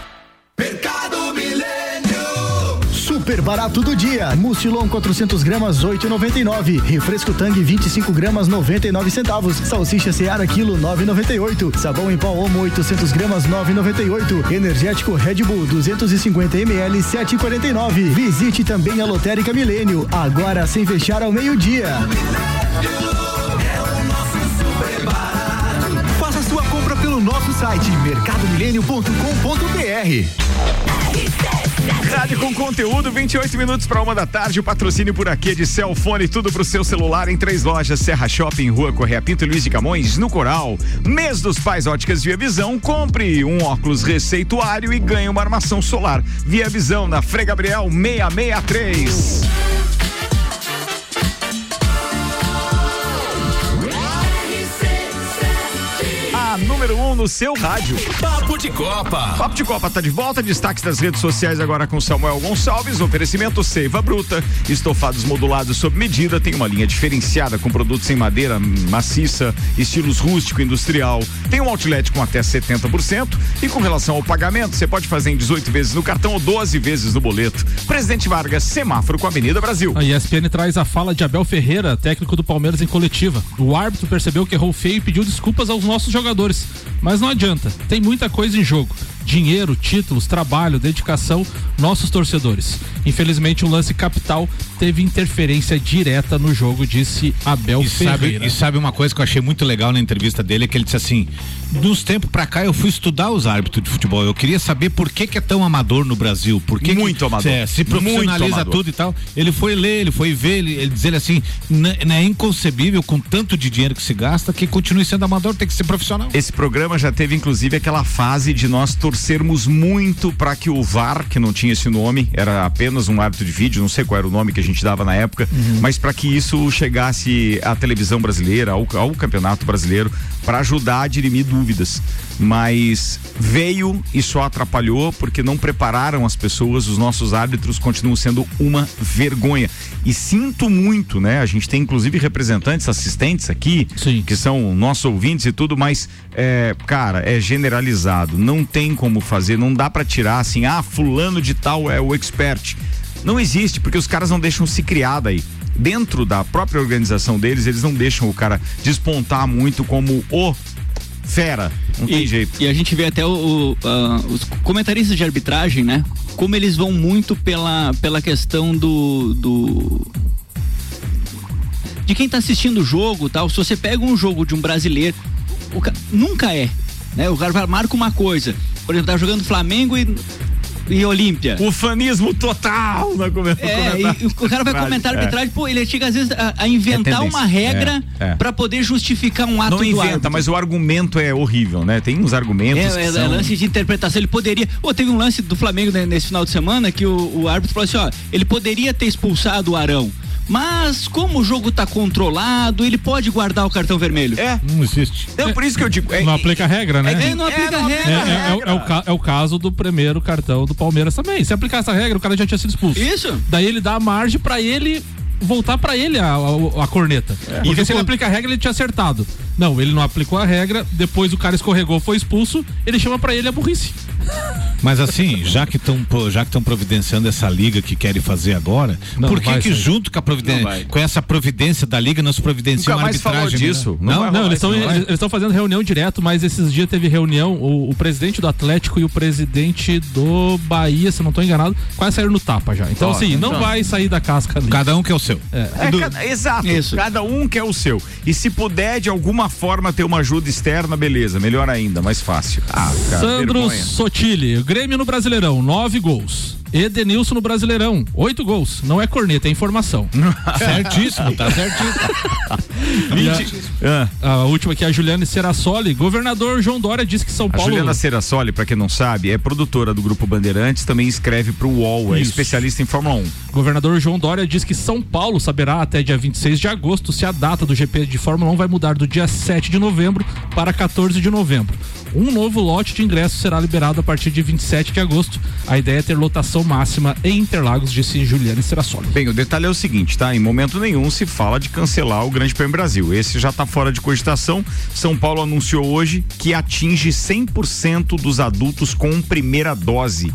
Mercado Milênio. Super barato do dia. Mucilon 400 gramas 8,99. Refresco Tang 25 gramas 99 centavos. Salsicha Seara quilo 9,98. Sabão em pó Omo 800 gramas 9,98. Energético Red Bull 250 ml 7,49. Visite também a Lotérica Milênio. Agora sem fechar ao meio-dia. Faça site mercadomilênio.com.br. Rádio com conteúdo, 28 minutos para uma da tarde. O patrocínio por aqui é de Celfone, tudo pro seu celular em três lojas: Serra Shopping, Rua Correia Pinto e Luiz de Camões, no Coral. Mês dos Pais Óticas Via Visão. Compre um óculos receituário e ganhe uma armação solar. Via Visão na Frei Gabriel 663. Número 1 um no seu rádio. Papo de Copa. Papo de Copa tá de volta. Destaques das redes sociais agora com Samuel Gonçalves. Oferecimento Seiva Bruta. Estofados modulados sob medida. Tem uma linha diferenciada com produtos em madeira maciça, estilos rústico e industrial. Tem um outlet com até 70%. E com relação ao pagamento, você pode fazer em 18 vezes no cartão ou 12 vezes no boleto. Presidente Vargas, semáforo com a Avenida Brasil. A ESPN traz a fala de Abel Ferreira, técnico do Palmeiras em coletiva. O árbitro percebeu que errou feio e pediu desculpas aos nossos jogadores. Mas não adianta, tem muita coisa em jogo. Dinheiro, títulos, trabalho, dedicação, nossos torcedores. Infelizmente, o lance capital teve interferência direta no jogo, disse Abel E sabe, Ferreira. e sabe uma coisa que eu achei muito legal na entrevista dele, é que ele disse assim, dos tempos pra cá eu fui estudar os árbitros de futebol, eu queria saber por que que é tão amador no Brasil, por que Muito que, amador. é, se Muito profissionaliza amador. tudo e tal. Ele foi ler, ele foi ver, ele, ele diz ele assim, "N- não é inconcebível com tanto de dinheiro que se gasta que continue sendo amador, tem que ser profissional. Esse programa já teve inclusive aquela fase de nós torcermos muito para que o VAR, que não tinha esse nome, era apenas um árbitro de vídeo, não sei qual era o nome que a gente dava na época, mas para que isso chegasse à televisão brasileira, ao, ao campeonato brasileiro, para ajudar a dirimir dúvidas. Mas veio e só atrapalhou porque não prepararam as pessoas, os nossos árbitros continuam sendo uma vergonha. E sinto muito, né? A gente tem inclusive representantes, assistentes aqui, que são nossos ouvintes e tudo, mas, é, cara, é generalizado. Não tem como fazer, não dá para tirar assim, ah, fulano de tal é o expert. Não existe, porque os caras não deixam se criar daí. Dentro da própria organização deles, eles não deixam o cara despontar muito como o fera. Não tem e, jeito. E a gente vê até o, o, ah, os comentaristas de arbitragem, né? Como eles vão muito pela, pela questão do, do. De quem tá assistindo o jogo tal. Se você pega um jogo de um brasileiro, o ca- nunca é. Né? O cara marca uma coisa. Por exemplo, tá jogando Flamengo e. E Olímpia. O fanismo total na comentário. É, e, o cara vai comentar a arbitragem, pô, ele chega às vezes a, a inventar É uma regra É, é. pra poder justificar um ato Não inventa, mas o argumento é horrível, né? Tem uns argumentos. É, é, são... lance de interpretação. Ele poderia. Pô, teve um lance do Flamengo né, nesse final de semana que o, o árbitro falou assim: ó, ele poderia ter expulsado o Arão. Mas como o jogo tá controlado, ele pode guardar o cartão vermelho. É. Não existe. Então, por isso que eu digo. não aplica a regra, né? É, não aplica a É, regra. é- é o- é o, ca- é o caso do primeiro cartão do Palmeiras também. Se aplicar essa regra, o cara já tinha sido expulso. Isso. Daí ele dá a margem pra ele voltar pra ele a, a- a corneta. Porque E se ele aplica a regra, ele tinha acertado. Não, ele não aplicou a regra, depois o cara escorregou, foi expulso, ele chama pra ele a burrice. Mas assim, já que estão já que estão providenciando essa liga que querem fazer agora, Não, por que que junto com a Não providência, com essa providência da liga não se providencia Nunca uma arbitragem? falou disso. Não Não, Não, eles estão não eles estão fazendo reunião direto, mas esses dias teve reunião, o, o presidente do Atlético e o presidente do Bahia, se eu não estou enganado, quase saíram no tapa já. Então, Ó, assim, não então. vai sair da casca ali. Cada um que é o seu. É, cada- exato. Isso. Cada um quer o seu. E se puder, de alguma forma, ter uma ajuda externa, beleza. Melhor ainda, mais fácil. Ah, cara, Sandro vergonha. Sotile, Grêmio no Brasileirão, nove gols. Edenilson no Brasileirão, oito gols. Não é corneta, é informação. Certíssimo, tá certíssimo. A, Ah. a última aqui é a Juliane Serassoli. Governador João Dória disse que São A Paulo. Juliana Serassoli, pra quem não sabe, é produtora do Grupo Bandeirantes, também escreve pro UOL, é Isso. especialista em Fórmula 1. Governador João Dória diz que São Paulo saberá até dia 26 de agosto se a data do GP de Fórmula 1 vai mudar do dia 7 de novembro para 14 de novembro. Um novo lote de ingressos será liberado a partir de 27 de agosto. A ideia é ter lotação máxima em Interlagos, disse Juliane Serassoli. Bem, o detalhe é o seguinte, tá? Em momento nenhum se fala de cancelar o Grande Prêmio Brasil. Esse já tá fora de cogitação. São Paulo anunciou hoje que atinge 100% dos adultos com primeira dose.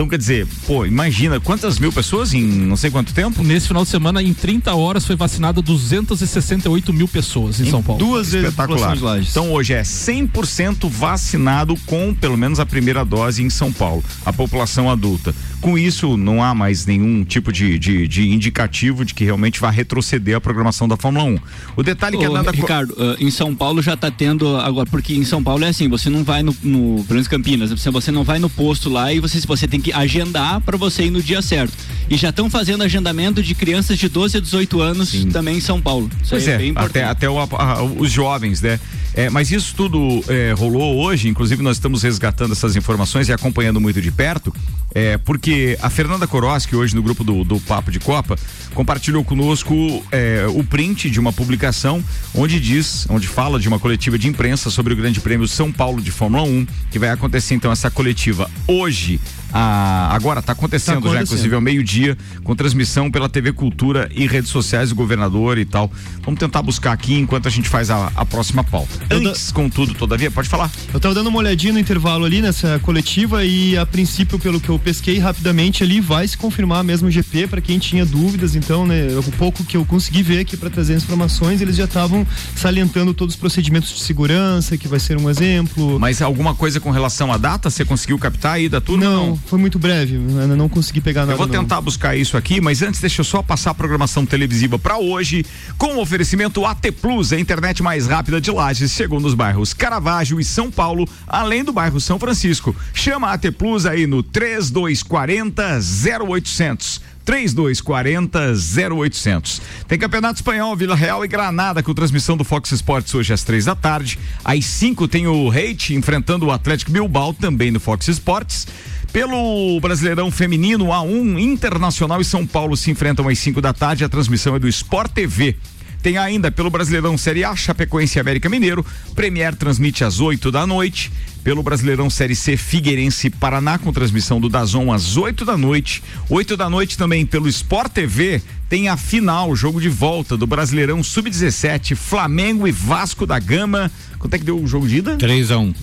Então, quer dizer, pô, imagina quantas mil pessoas em não sei quanto tempo? Nesse final de semana, em 30 horas, foi vacinado 268 mil pessoas em São Paulo. Duas vezes Espetacular. Então hoje é 100% vacinado com pelo menos a primeira dose em São Paulo, a população adulta. Com isso, não há mais nenhum tipo de, de, de indicativo de que realmente vai retroceder a programação da Fórmula 1. O detalhe que é Ô, nada. Ricardo, ah, em São Paulo já tá tendo agora, porque em São Paulo é assim, você não vai no, no pelo menos Campinas, você, não vai no posto lá e você, você tem que agendar para você ir no dia certo. E já estão fazendo agendamento de crianças de 12 a 18 anos também em São Paulo. Isso Pois aí é, é, bem importante. até, até o- a- os jovens, né? É, mas isso tudo é, rolou hoje, inclusive nós estamos resgatando essas informações e acompanhando muito de perto, é, porque a Fernanda Koroski, hoje no grupo do, do Papo de Copa, compartilhou conosco é, o print de uma publicação onde diz, onde fala de uma coletiva de imprensa sobre o Grande Prêmio São Paulo de Fórmula 1, que vai acontecer então essa coletiva hoje. A- agora está acontecendo, Tá já, acontecendo. inclusive ao meio-dia, com transmissão pela TV Cultura e redes sociais do governador e tal. Vamos tentar buscar aqui enquanto a gente faz a, a próxima pauta. Antes, contudo, todavia, pode falar. Eu tava dando uma olhadinha no intervalo ali nessa coletiva e a princípio, pelo que eu pesquei rapidamente ali, vai se confirmar mesmo o GP para quem tinha dúvidas. Então, né, o pouco que eu consegui ver aqui para trazer informações, eles já estavam salientando todos os procedimentos de segurança, que vai ser um exemplo. Mas alguma coisa com relação à data, você conseguiu captar aí da turma? Não, foi muito breve. Não consegui pegar nada. Eu vou não. tentar buscar isso aqui, mas antes deixa eu só passar a programação televisiva para hoje, com o oferecimento AT Plus, a internet mais rápida de Lages, chegou nos bairros Caravaggio e São Paulo, além do bairro São Francisco. Chama a AT Plus aí no 3240 0800. 3240 0800. Tem Campeonato Espanhol, Vila Real e Granada com transmissão do Fox Sports hoje às três da tarde. Às 5 tem o Reite enfrentando o Atlético Bilbao também no Fox Sports. Pelo Brasileirão Feminino A1, Internacional e São Paulo se enfrentam às 5 da tarde. A transmissão é do Sport TV. Tem ainda pelo Brasileirão Série A, Chapecoense e América Mineiro. Premier transmite às 8 da noite. Pelo Brasileirão Série C, Figueirense e Paraná, com transmissão do Dazon às 8 da noite. 8 da noite também pelo Sport TV. Tem a final, jogo de volta do Brasileirão Sub-17, Flamengo e Vasco da Gama. Quanto é que deu o jogo de ida? 3 a 1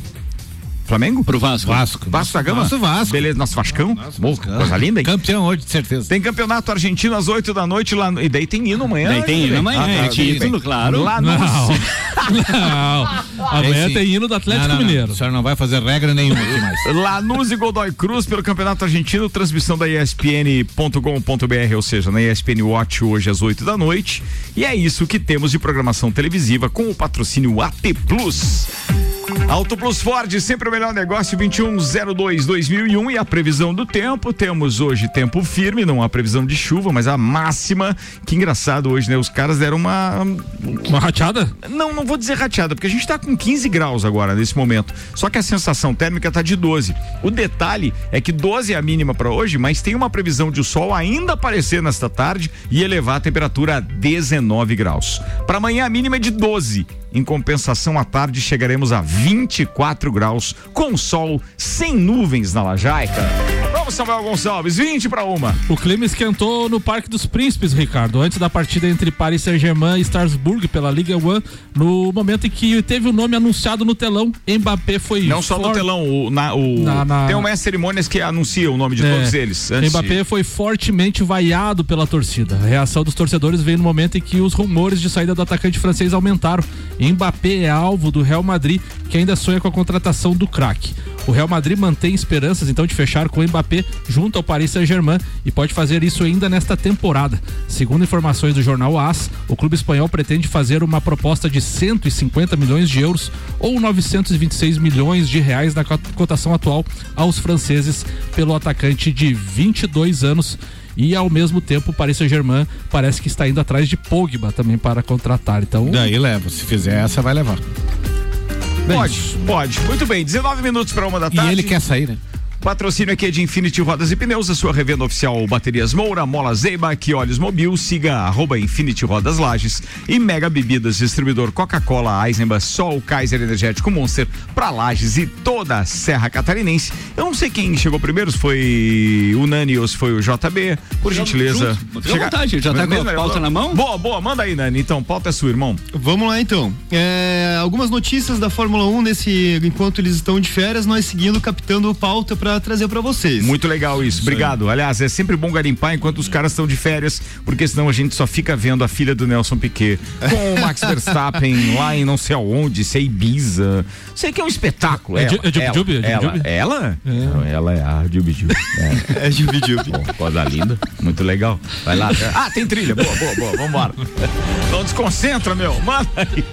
Flamengo? Pro Vasco. Vasco. Vasco da Gama? Nosso Vasco. Beleza, nosso Vascão. Bom, coisa linda, hein? Campeão hoje, de certeza. Tem campeonato argentino às 8 da noite lá. no- E daí tem hino amanhã. Daí tem né, hino amanhã, é tudo título, bem. claro. Lá no. Não. Não. Amanhã tem hino do Atlético não, não. Mineiro. O senhor não vai fazer regra nenhuma aqui mais. Lanús e Godoy Cruz pelo Campeonato Argentino, transmissão da ESPN.com.br, ou seja, na ESPN Watch hoje às 8 da noite. E é isso que temos de programação televisiva com o patrocínio AT Plus. Auto Plus Ford, sempre o melhor negócio, 2102-2001 e a previsão do tempo. Temos hoje tempo firme, não há previsão de chuva, mas a máxima. Que engraçado hoje, né? Os caras deram uma. Uma rateada? Não, não vou dizer rateada, porque a gente tá com 15 graus agora nesse momento. Só que a sensação térmica tá de 12. O detalhe é que 12 é a mínima para hoje, mas tem uma previsão de o sol ainda aparecer nesta tarde e elevar a temperatura a 19 graus. Para amanhã a mínima é de 12. Em compensação, à tarde chegaremos a 24 graus, com sol, sem nuvens na Lajaica. Vamos, Samuel Gonçalves, 20 para uma. O clima esquentou no Parque dos Príncipes, Ricardo, antes da partida entre Paris Saint-Germain e Strasbourg pela Liga One, no momento em que teve o nome anunciado no telão, Mbappé foi Não só no for- telão, o, na, o- Na- na- tem umas cerimônias que anunciam o nome de É. todos eles. antes de- Mbappé foi fortemente vaiado pela torcida. A reação dos torcedores veio no momento em que os rumores de saída do atacante francês aumentaram. Mbappé é alvo do Real Madrid, que ainda sonha com a contratação do craque. O Real Madrid mantém esperanças então de fechar com o Mbappé junto ao Paris Saint-Germain e pode fazer isso ainda nesta temporada. Segundo informações do jornal AS, o clube espanhol pretende fazer uma proposta de 150 milhões de euros ou 926 milhões de reais na cot- cotação atual aos franceses pelo atacante de 22 anos. E ao mesmo tempo, o Paris Saint-Germain parece que está indo atrás de Pogba também para contratar. Então, Daí leva. Se fizer essa, vai levar. Pode, pode. Muito bem, 19 minutos para uma da tarde. E ele quer sair, né? Patrocínio aqui é de Infinity Rodas e Pneus, a sua revenda oficial Baterias Moura, Mola Zeiba, que Olhos Mobil, siga arroba Infinity Rodas Lages e Mega Bebidas, distribuidor Coca-Cola, Eisenbach, Sol, Kaiser Energético Monster, pra Lages e toda a Serra Catarinense. Eu não sei quem chegou primeiro, se foi o Nani ou se foi o JB, por gentileza. Fica à vontade, já tá com a pauta na mão? Boa, boa, manda aí, Nani. Então, pauta é sua, irmão. Vamos lá então. É, algumas notícias da Fórmula 1 nesse enquanto eles estão de férias, nós seguindo captando pauta para trazer para vocês. Muito legal isso, obrigado. Aliás, é sempre bom garimpar enquanto os caras estão de férias, porque senão a gente só fica vendo a filha do Nelson Piquet com o Max Verstappen lá em não sei aonde, se é Ibiza. Sei que é um espetáculo. É ela, é Jubi ela, Jubi? É Jubi ela, ela? Não, ela é a Jubi Jubi. É, é Jubi Jubi. Coisa linda, muito legal. Vai lá. Ah, tem trilha. Boa, boa, boa. Vambora. Então desconcentra, meu. Manda aí.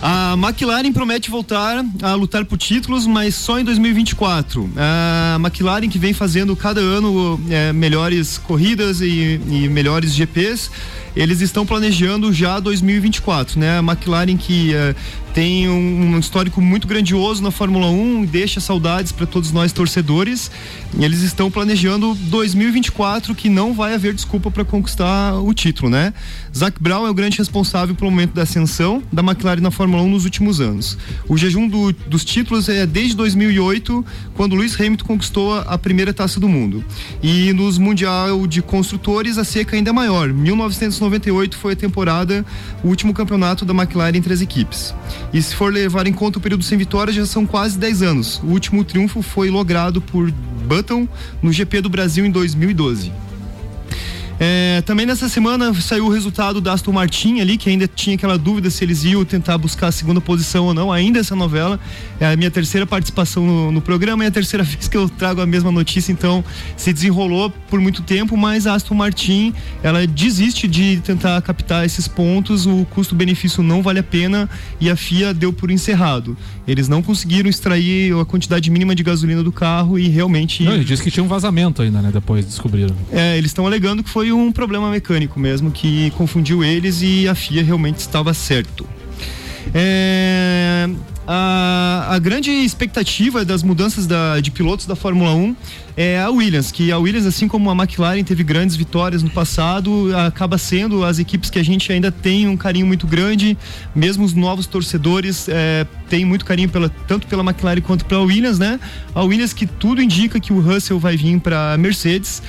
A McLaren promete voltar a lutar por títulos, mas só em 2024. A McLaren que vem fazendo cada ano é, melhores corridas e, e melhores GPs eles estão planejando já 2024, né? A McLaren que eh, tem um, um, histórico muito grandioso na Fórmula 1, deixa saudades para todos nós torcedores. Eles estão planejando 2024 que não vai haver desculpa para conquistar o título, né? Zac Brown é o grande responsável pelo momento da ascensão da McLaren na Fórmula 1 nos últimos anos. O jejum do, dos títulos é desde 2008, quando Lewis Hamilton conquistou a primeira taça do mundo. E nos Mundial de Construtores a seca ainda é maior. 1998 foi a temporada, o último campeonato da McLaren entre as equipes. E se for levar em conta o período sem vitória, já são quase 10 anos. O último triunfo foi logrado por Button no GP do Brasil em 2012. É, também nessa semana saiu o resultado da Aston Martin ali, que ainda tinha aquela dúvida se eles iam tentar buscar a segunda posição ou não. Ainda essa novela é a minha terceira participação no, no programa e é a terceira vez que eu trago a mesma notícia, então se desenrolou por muito tempo, mas a Aston Martin ela desiste de tentar captar esses pontos, o custo-benefício não vale a pena e a FIA deu por encerrado. Eles não conseguiram extrair a quantidade mínima de gasolina do carro e realmente. Não, ele disse que tinha um vazamento ainda, né? Depois descobriram. É, eles estão alegando que foi um problema mecânico mesmo que confundiu eles e a FIA realmente estava certo. É, a, a, grande expectativa das mudanças da, de pilotos da Fórmula 1 é a Williams, que a Williams, assim como a McLaren teve grandes vitórias no passado, acaba sendo as equipes que a gente ainda tem um carinho muito grande, mesmo os novos torcedores é, têm muito carinho pela, tanto pela McLaren quanto pela Williams, né? A Williams que tudo indica que o Russell vai vir para Mercedes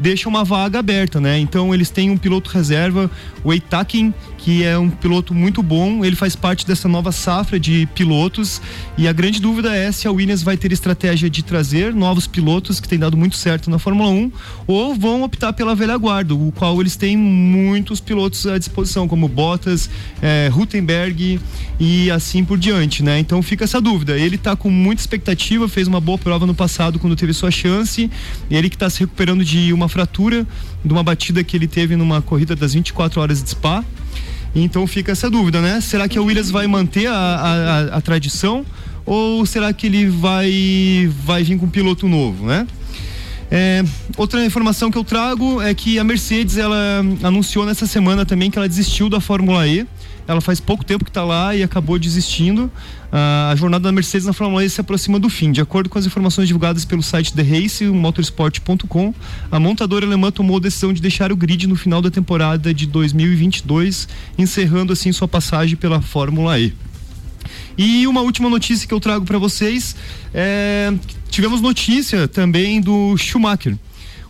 deixa uma vaga aberta, né? Então eles têm um piloto reserva, o Eitakin, que é um piloto muito bom, ele faz parte dessa nova safra de pilotos e a grande dúvida é se a Williams vai ter estratégia de trazer novos pilotos que tem dado muito certo na Fórmula 1 ou vão optar pela velha guarda, o qual eles têm muitos pilotos à disposição, como Bottas, é, Rutenberg e assim por diante, né? Então fica essa dúvida. Ele está com muita expectativa, fez uma boa prova no passado quando teve sua chance, ele que está se recuperando de uma fratura de uma batida que ele teve numa corrida das 24 horas de Spa. Então fica essa dúvida, né? Será que a Williams vai manter a, a, a tradição ou será que ele vai, vai vir com um piloto novo, né? É, outra informação que eu trago é que a Mercedes ela anunciou nessa semana também que ela desistiu da Fórmula E ela faz pouco tempo que está lá e acabou desistindo. Uh, a jornada da Mercedes na Fórmula E se aproxima do fim. De acordo com as informações divulgadas pelo site The Race, motorsport.com, a montadora alemã tomou a decisão de deixar o grid no final da temporada de 2022, encerrando assim sua passagem pela Fórmula E. E uma última notícia que eu trago para vocês é, tivemos notícia também do Schumacher.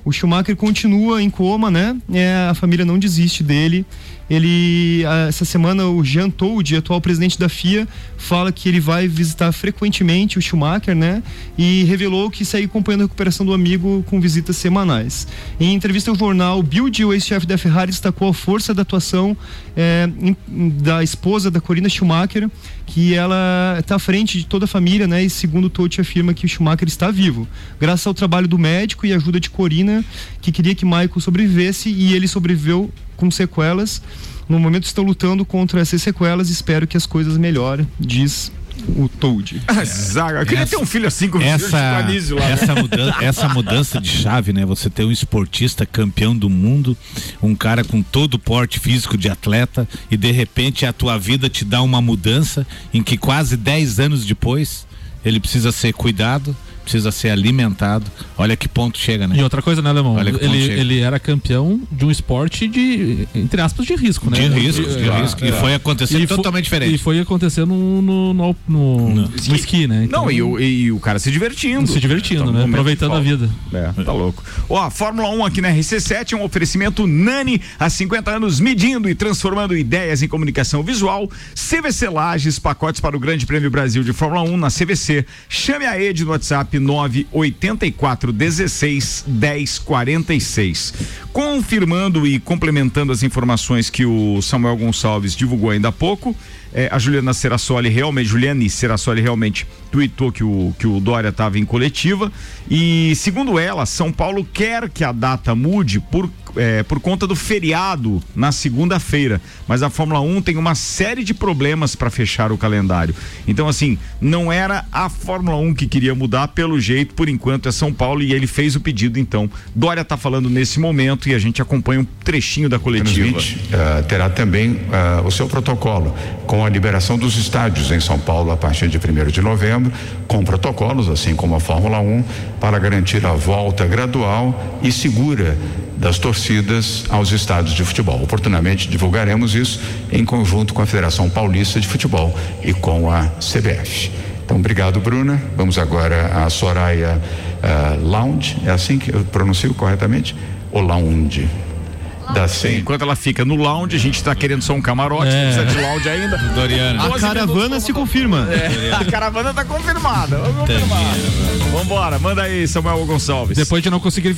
O Schumacher continua em coma, né? É, a família não desiste dele. Ele, essa semana, o Jean Todt, atual presidente da FIA, fala que ele vai visitar frequentemente o Schumacher, né? E revelou que segue acompanhando a recuperação do amigo com visitas semanais. Em entrevista ao jornal Bild, o ex-chefe da Ferrari destacou a força da atuação é, da esposa da Corina Schumacher, que ela está à frente de toda a família, né? E segundo Todt afirma que o Schumacher está vivo, graças ao trabalho do médico e ajuda de Corina, que queria que Michael sobrevivesse e ele sobreviveu com sequelas. No momento estão lutando contra essas sequelas. Espero que as coisas melhorem, diz o Toad. Ah, Zaga, eu queria essa, ter um filho assim com essa, o lá, essa, né? mudança, essa mudança de chave, né? Você ter um esportista campeão do mundo, um cara com todo o porte físico de atleta e de repente a tua vida te dá uma mudança em que quase 10 anos depois ele precisa ser cuidado precisa ser alimentado. Olha que ponto chega, né? E outra coisa, né, Alemão? Ele, ele era campeão de um esporte de, entre aspas, de risco, né? De risco, de é, risco. É, e foi acontecendo totalmente diferente. E foi acontecendo no, no, no, no, no esqui. esqui. né? Então, Não, e o, e o cara se divertindo. Se divertindo, tá né? Aproveitando a vida. É, tá louco. Ó, a Fórmula 1 aqui na RC7 é um oferecimento Nani, há 50 anos medindo e transformando ideias em comunicação visual. CVC Lages, pacotes para o Grande Prêmio Brasil de Fórmula 1 na CVC. Chame a Ed no WhatsApp 984 16 10 46. Confirmando e complementando as informações que o Samuel Gonçalves divulgou ainda há pouco, é, a Juliana Serassoli realmente, Juliane Serassoli realmente tweetou que o, que o Dória estava em coletiva. E segundo ela, São Paulo quer que a data mude por é, por conta do feriado na segunda-feira. Mas a Fórmula 1 tem uma série de problemas para fechar o calendário. Então, assim, não era a Fórmula 1 que queria mudar, pelo jeito, por enquanto é São Paulo e ele fez o pedido. Então, Dória está falando nesse momento e a gente acompanha um trechinho da coletiva. Uh, terá também uh, o seu protocolo com a liberação dos estádios em São Paulo a partir de 1 de novembro, com protocolos, assim como a Fórmula 1, para garantir a volta gradual e segura das torcidas aos estádios de futebol. Oportunamente divulgaremos isso em conjunto com a Federação Paulista de Futebol e com a CBF. Então, obrigado, Bruna. Vamos agora à Soraya uh, Lounge, é assim que eu pronuncio corretamente? Ou Lounge? Enquanto ela fica no lounge, a gente está querendo só um camarote, é. precisa de lounge ainda. Doriana. A caravana se confirma. É. A caravana está confirmada. Vamos embora, manda aí, Samuel Gonçalves. Depois de não conseguir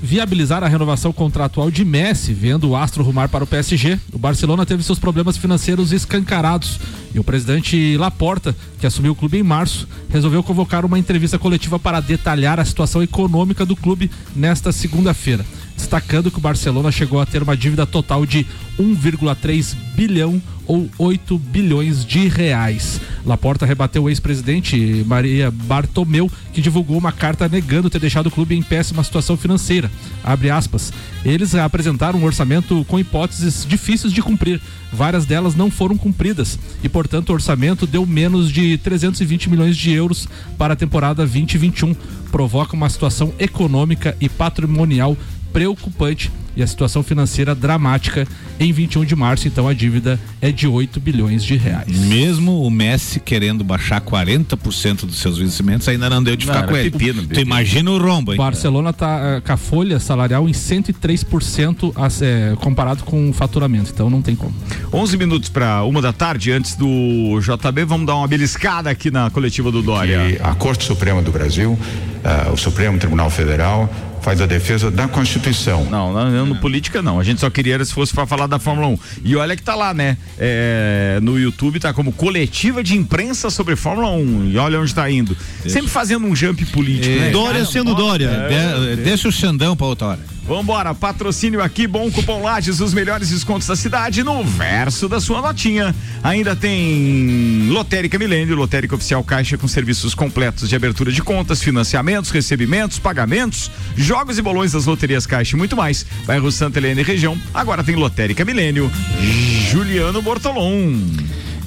viabilizar a renovação contratual de Messi, vendo o Astro rumar para o PSG, o Barcelona teve seus problemas financeiros escancarados. E o presidente Laporta, que assumiu o clube em março, resolveu convocar uma entrevista coletiva para detalhar a situação econômica do clube nesta segunda-feira destacando que o Barcelona chegou a ter uma dívida total de 1,3 bilhão ou 8 bilhões de reais. Laporta rebateu o ex-presidente Maria Bartomeu, que divulgou uma carta negando ter deixado o clube em péssima situação financeira. Abre aspas. Eles apresentaram um orçamento com hipóteses difíceis de cumprir. Várias delas não foram cumpridas e, portanto, o orçamento deu menos de 320 milhões de euros para a temporada 2021. Provoca uma situação econômica e patrimonial preocupante e a situação financeira dramática em 21 de março, então a dívida é de 8 bilhões de reais. Mesmo o Messi querendo baixar 40% dos seus vencimentos, ainda não deu de ficar não, com ele. Pepino. Tu imagina o rombo, hein? Barcelona tá uh, com a folha salarial em 103% é, comparado com o faturamento, então não tem como. 11 minutos para uma da tarde, antes do JB, vamos dar uma beliscada aqui na coletiva do Dória. E a Corte Suprema do Brasil, uh, o Supremo Tribunal Federal, faz a defesa da Constituição. Não, não, no política não. A gente só queria se fosse para falar da Fórmula 1. E olha que tá lá, né? É, no YouTube tá como coletiva de imprensa sobre Fórmula 1. E olha onde tá indo. Deixa. Sempre fazendo um jump político. É, né? Dória sendo Dória. É, deixa o Xandão para outra hora. Vambora, patrocínio aqui, bom cupom Lages, os melhores descontos da cidade no verso da sua notinha. Ainda tem Lotérica Milênio, Lotérica Oficial Caixa com serviços completos de abertura de contas, financiamentos, recebimentos, pagamentos, jogos e bolões das loterias Caixa e muito mais. Bairro Santa Helena e região, agora tem Lotérica Milênio. Juliano Bortolom.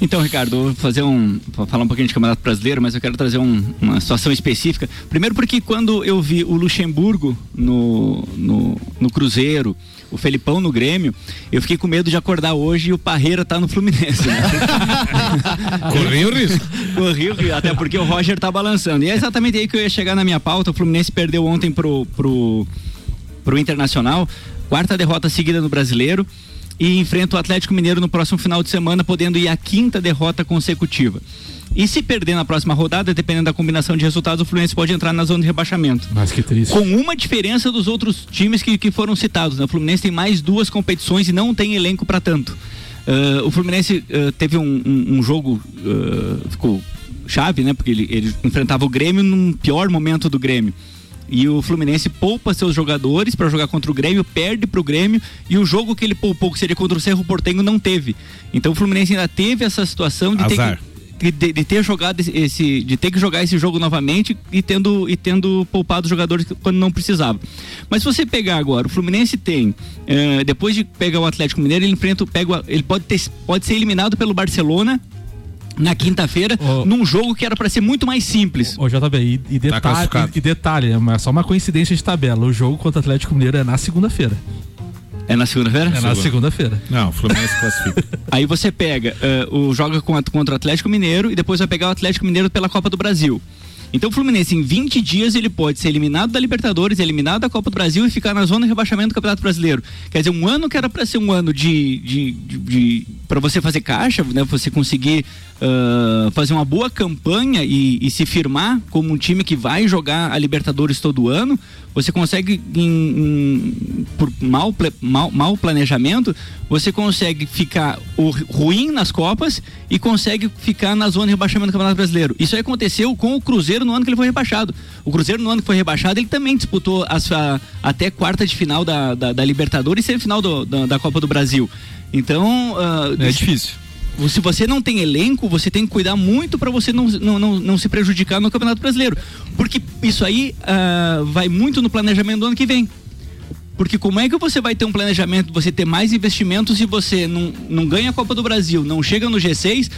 Então, Ricardo, vou fazer um. Vou falar um pouquinho de campeonato brasileiro, mas eu quero trazer um, uma situação específica. Primeiro, porque quando eu vi o Luxemburgo no, no, no Cruzeiro, o Felipão no Grêmio, eu fiquei com medo de acordar hoje e o Parreira tá no Fluminense. Né? Corri o risco. Corri o risco, até porque o Roger tá balançando. E é exatamente aí que eu ia chegar na minha pauta. O Fluminense perdeu ontem pro, pro, pro Internacional, quarta derrota seguida no brasileiro e enfrenta o Atlético Mineiro no próximo final de semana, podendo ir à quinta derrota consecutiva. E se perder na próxima rodada, dependendo da combinação de resultados, o Fluminense pode entrar na zona de rebaixamento. Mas que triste. Com uma diferença dos outros times que, que foram citados. Né? O Fluminense tem mais duas competições e não tem elenco para tanto. Uh, o Fluminense uh, teve um, um, um jogo, uh, ficou chave, né? Porque ele, ele enfrentava o Grêmio num pior momento do Grêmio. E o Fluminense poupa seus jogadores para jogar contra o Grêmio, perde para o Grêmio e o jogo que ele poupou, que seria contra o Cerro Portenho, não teve. Então o Fluminense ainda teve essa situação de Azar. ter que de, de, ter jogado esse, de ter que jogar esse jogo novamente e tendo, e tendo poupado os jogadores quando não precisava. Mas se você pegar agora, o Fluminense tem, eh, depois de pegar o Atlético Mineiro, ele enfrenta, pega, ele pode, ter, pode ser eliminado pelo Barcelona na quinta-feira, oh. num jogo que era para ser muito mais simples. Ô, JB, e, e tá detalhe, tá e, e, detalhe, é só uma coincidência de tabela. O jogo contra o Atlético Mineiro é na segunda-feira. É na segunda-feira? É na segunda-feira. Não, o Fluminense classifica. Aí você pega uh, o joga contra o Atlético Mineiro e depois vai pegar o Atlético Mineiro pela Copa do Brasil. Então o Fluminense em 20 dias ele pode ser eliminado da Libertadores, eliminado da Copa do Brasil e ficar na zona de rebaixamento do Campeonato Brasileiro. Quer dizer, um ano que era para ser um ano de, de, de, de para você fazer caixa, né? Você conseguir uh, fazer uma boa campanha e, e, se firmar como um time que vai jogar a Libertadores todo ano, você consegue, em, em, por mal, mal, mal planejamento, você consegue ficar ruim nas Copas e consegue ficar na zona de rebaixamento do Campeonato Brasileiro. Isso aí aconteceu com o Cruzeiro no ano que ele foi rebaixado. O Cruzeiro, no ano que foi rebaixado, ele também disputou a, até quarta de final da, da, da Libertadores e semifinal do, da, da Copa do Brasil. Então. Uh, é difícil se você não tem elenco, você tem que cuidar muito para você não, não, não, não, se prejudicar no Campeonato Brasileiro. Porque isso aí uh, vai muito no planejamento do ano que vem. Porque como é que você vai ter um planejamento, você ter mais investimentos se você não, não ganha a Copa do Brasil, não chega no G6,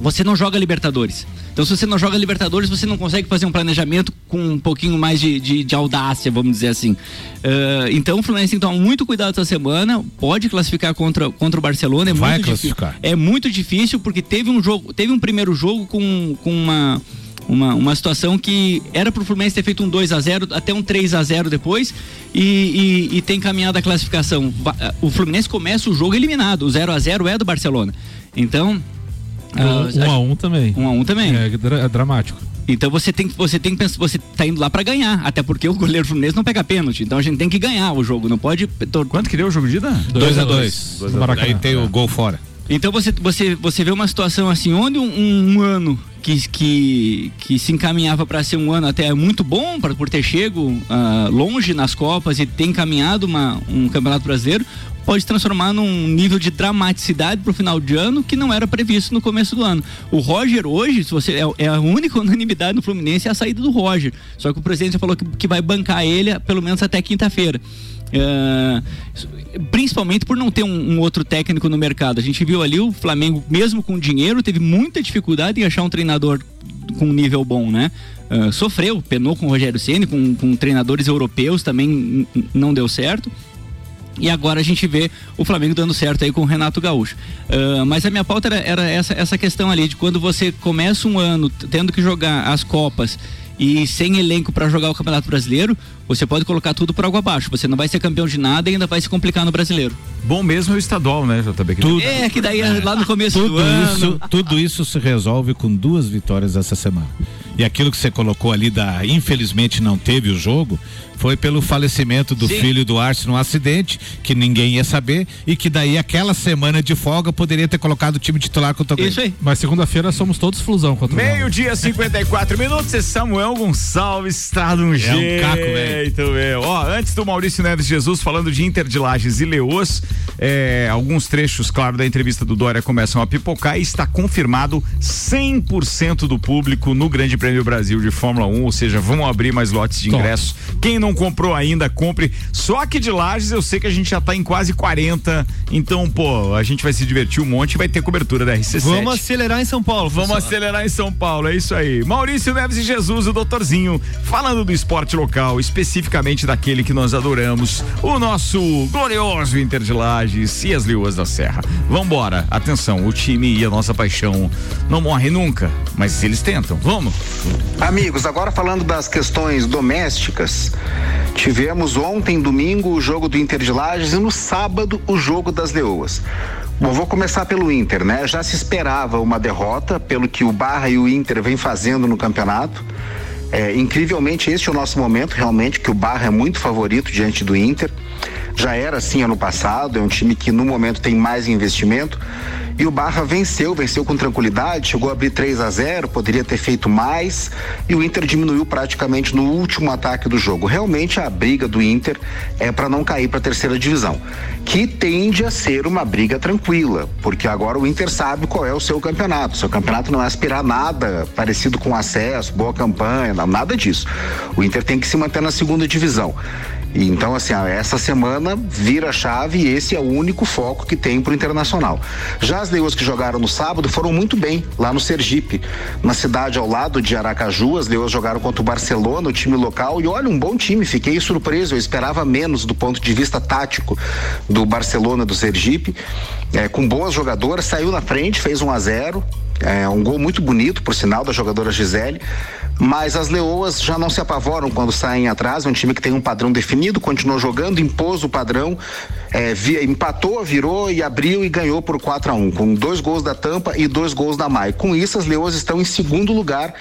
você não joga Libertadores. Então, se você não joga Libertadores, você não consegue fazer um planejamento com um pouquinho mais de, de, de audácia, vamos dizer assim. Uh, então, o Fluminense tem que tomar muito cuidado essa semana. Pode classificar contra, contra o Barcelona. É Vai muito classificar. Difícil. É muito difícil porque teve um jogo, teve um primeiro jogo com, com uma uma, uma situação que era para o Fluminense ter feito um 2 a 0 até um 3 a 0 depois e, e, e, tem caminhado a classificação. O Fluminense começa o jogo eliminado, o 0 a 0 é do Barcelona. Então um, um a um também. Um a um também. É, é dramático. Então você tem, você tem que pensar, você tá indo lá para ganhar, até porque o goleiro Fluminense não pega pênalti, então a gente tem que ganhar o jogo, não pode. Quanto que deu o jogo de ida? 2 a 2 Aí tem o gol fora. Então você, você, você vê uma situação assim, onde um, um ano que, que, que se encaminhava para ser um ano até muito bom pra, por ter chego uh, longe nas Copas e ter encaminhado uma, um campeonato brasileiro, pode transformar num nível de dramaticidade para o final de ano que não era previsto no começo do ano. O Roger hoje, se você é, é, a única unanimidade no Fluminense é a saída do Roger. Só que o presidente falou que, que vai bancar ele pelo menos até quinta-feira. Uh, principalmente por não ter um, um, outro técnico no mercado. A gente viu ali o Flamengo, mesmo com dinheiro, teve muita dificuldade em achar um treinador com um nível bom, né? Uh, sofreu, penou com o Rogério Ceni, com, com treinadores europeus também não deu certo. E agora a gente vê o Flamengo dando certo aí com o Renato Gaúcho. Uh, mas a minha pauta era, era, essa, essa questão ali de quando você começa um ano tendo que jogar as Copas e sem elenco para jogar o Campeonato Brasileiro, você pode colocar tudo por água abaixo. Você não vai ser campeão de nada e ainda vai se complicar no brasileiro. Bom mesmo é o estadual, né, JB? Tudo, é, que daí é lá no começo tudo do ano. Isso, tudo isso se resolve com duas vitórias essa semana. E aquilo que você colocou ali da infelizmente não teve o jogo, foi pelo falecimento do Sim. filho do Arce num acidente, que ninguém ia saber, e que daí aquela semana de folga poderia ter colocado o time titular contra o Isso aí. Mas segunda-feira somos todos flusão contra Meio-dia, 54 minutos, e Samuel Gonçalves estrada um é jeito. um caco, velho. Ó, antes do Maurício Neves Jesus falando de Inter de Lages e Leoas, é, alguns trechos, claro, da entrevista do Dória começam a pipocar e está confirmado 100% do público no Grande Prêmio Brasil de Fórmula 1, ou seja, vão abrir mais lotes de ingressos. Quem não comprou ainda, compre. Só que de Lages eu sei que a gente já está em quase 40, então, pô, a gente vai se divertir um monte e vai ter cobertura da RC7. Vamos acelerar em São Paulo. Vamos pessoal. acelerar em São Paulo, é isso aí. Maurício Neves e Jesus, o doutorzinho, falando do esporte local, especificamente daquele que nós adoramos, o nosso glorioso Inter de Lages e as Leoas da Serra. Vambora, atenção, o time e a nossa paixão não morre nunca, mas eles tentam. Vamos. Amigos, agora falando das questões domésticas, tivemos ontem, domingo, o jogo do Inter de Lages e no sábado o jogo das Leoas. Bom, vou começar pelo Inter, né? Já se esperava uma derrota, pelo que o Barra e o Inter vem fazendo no campeonato. É, incrivelmente, este é o nosso momento, realmente, que o Barra é muito favorito diante do Inter. Já era assim ano passado, é um time que no momento tem mais investimento. E o Barra venceu, venceu com tranquilidade, chegou a abrir 3 a 0, poderia ter feito mais, e o Inter diminuiu praticamente no último ataque do jogo. Realmente a briga do Inter é para não cair para a terceira divisão, que tende a ser uma briga tranquila, porque agora o Inter sabe qual é o seu campeonato. Seu campeonato não é aspirar nada parecido com acesso, boa campanha, nada disso. O Inter tem que se manter na segunda divisão. Então, assim, essa semana vira chave e esse é o único foco que tem para o Internacional. Já as leoas que jogaram no sábado foram muito bem lá no Sergipe, na cidade ao lado de Aracaju. As leoas jogaram contra o Barcelona, o time local, e olha, um bom time. Fiquei surpreso, eu esperava menos do ponto de vista tático do Barcelona do Sergipe. É, com boas jogadoras, saiu na frente, fez 1 a 0 É um gol muito bonito, por sinal, da jogadora Gisele. Mas as leoas já não se apavoram quando saem atrás. É um time que tem um padrão definido, continuou jogando, impôs o padrão, é, via, empatou, virou e abriu e ganhou por 4 a 1 com dois gols da Tampa e dois gols da Mai. Com isso, as leoas estão em segundo lugar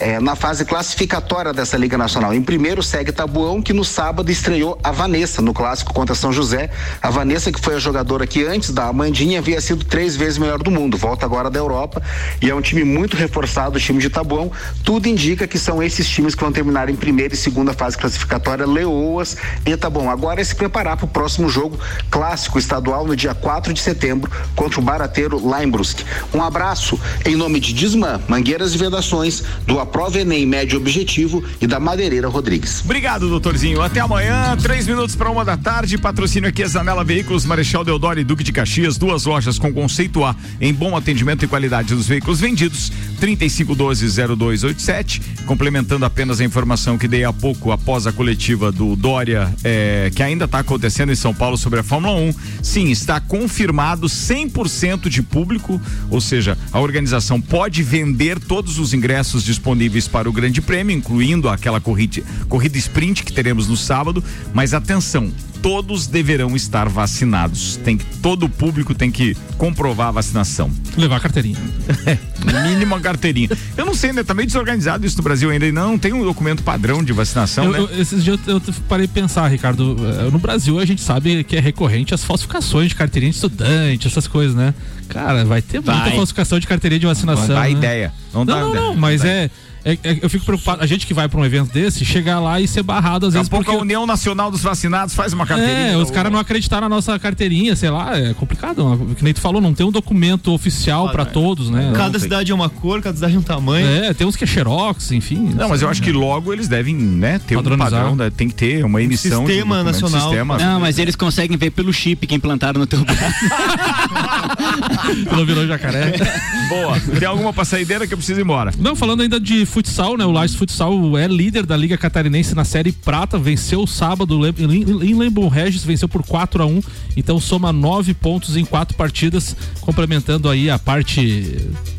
é, na fase classificatória dessa Liga Nacional. Em primeiro segue Tabuão, que no sábado estreou a Vanessa no clássico contra São José. A Vanessa, que foi a jogadora que antes da Amandinha havia sido três vezes melhor do mundo, volta agora da Europa e é um time muito reforçado, o time de Tabuão. Tudo indica que são esses times que vão terminar em primeira e segunda fase classificatória, Leoas e Tabuão. Agora é se preparar para o próximo jogo clássico estadual no dia 4 de setembro contra o Barateiro lá em Brusque. Um abraço em nome de Disman, Mangueiras e Vedações, do Aprova Enem Médio Objetivo e da Madeireira Rodrigues. Obrigado, doutorzinho. Até amanhã, três minutos para uma da tarde. Patrocínio aqui é Zanela Veículos, Marechal Deodoro e Duque de Caxias, duas lojas com conceito A em bom atendimento e qualidade dos veículos vendidos. 3512-0287. Complementando apenas a informação que dei há pouco após a coletiva do Dória, eh, que ainda está acontecendo em São Paulo sobre a Fórmula 1. Sim, está confirmado 100% de público, ou seja, a organização pode vender todos os ingressos disponíveis para o Grande Prêmio, incluindo aquela corrida, corrida sprint que teremos no sábado. Mas atenção, todos deverão estar vacinados. Tem que, todo o público tem que comprovar a vacinação. Levar a carteirinha. Mínima carteirinha. Eu não sei, né? Tá meio desorganizado isso no Brasil ainda. Não tem um documento padrão de vacinação, Eu- né? eu- esses dias eu, eu parei de pensar, Ricardo. eh, No Brasil a gente sabe que é recorrente as falsificações de carteirinha de estudante, essas coisas, né? Cara, vai ter muita Vai. falsificação de carteirinha de vacinação. Não dá né? ideia. Não dá não, ideia. não, mas Não é, é- é- Eu fico preocupado. A gente que vai pra um evento desse, chegar lá e ser barrado às Daqui a vezes pouco porque. a União Nacional dos Vacinados faz uma carteirinha. É, os ou- caras não acreditaram na nossa carteirinha, sei lá, é complicado. não. Que nem tu falou, não tem um documento oficial pra todos, né? Cada cidade é uma cor, cada cidade é um tamanho. É, tem uns que é xerox, enfim. Não, mas eu acho que logo eles devem, né, ter um padrão, né, tem que ter uma emissão um sistema nacional. Sistema. Não, mas eles conseguem ver pelo chip que implantaram no teu braço. Não virou jacaré. Boa. Tem alguma passaideira que eu preciso ir embora? Não, falando ainda de futsal, né? O Lages Futsal é líder da Liga Catarinense na Série Prata, venceu sábado em em Lembon Regis, venceu por 4 a 1 então soma nove pontos em quatro partidas, complementando aí a parte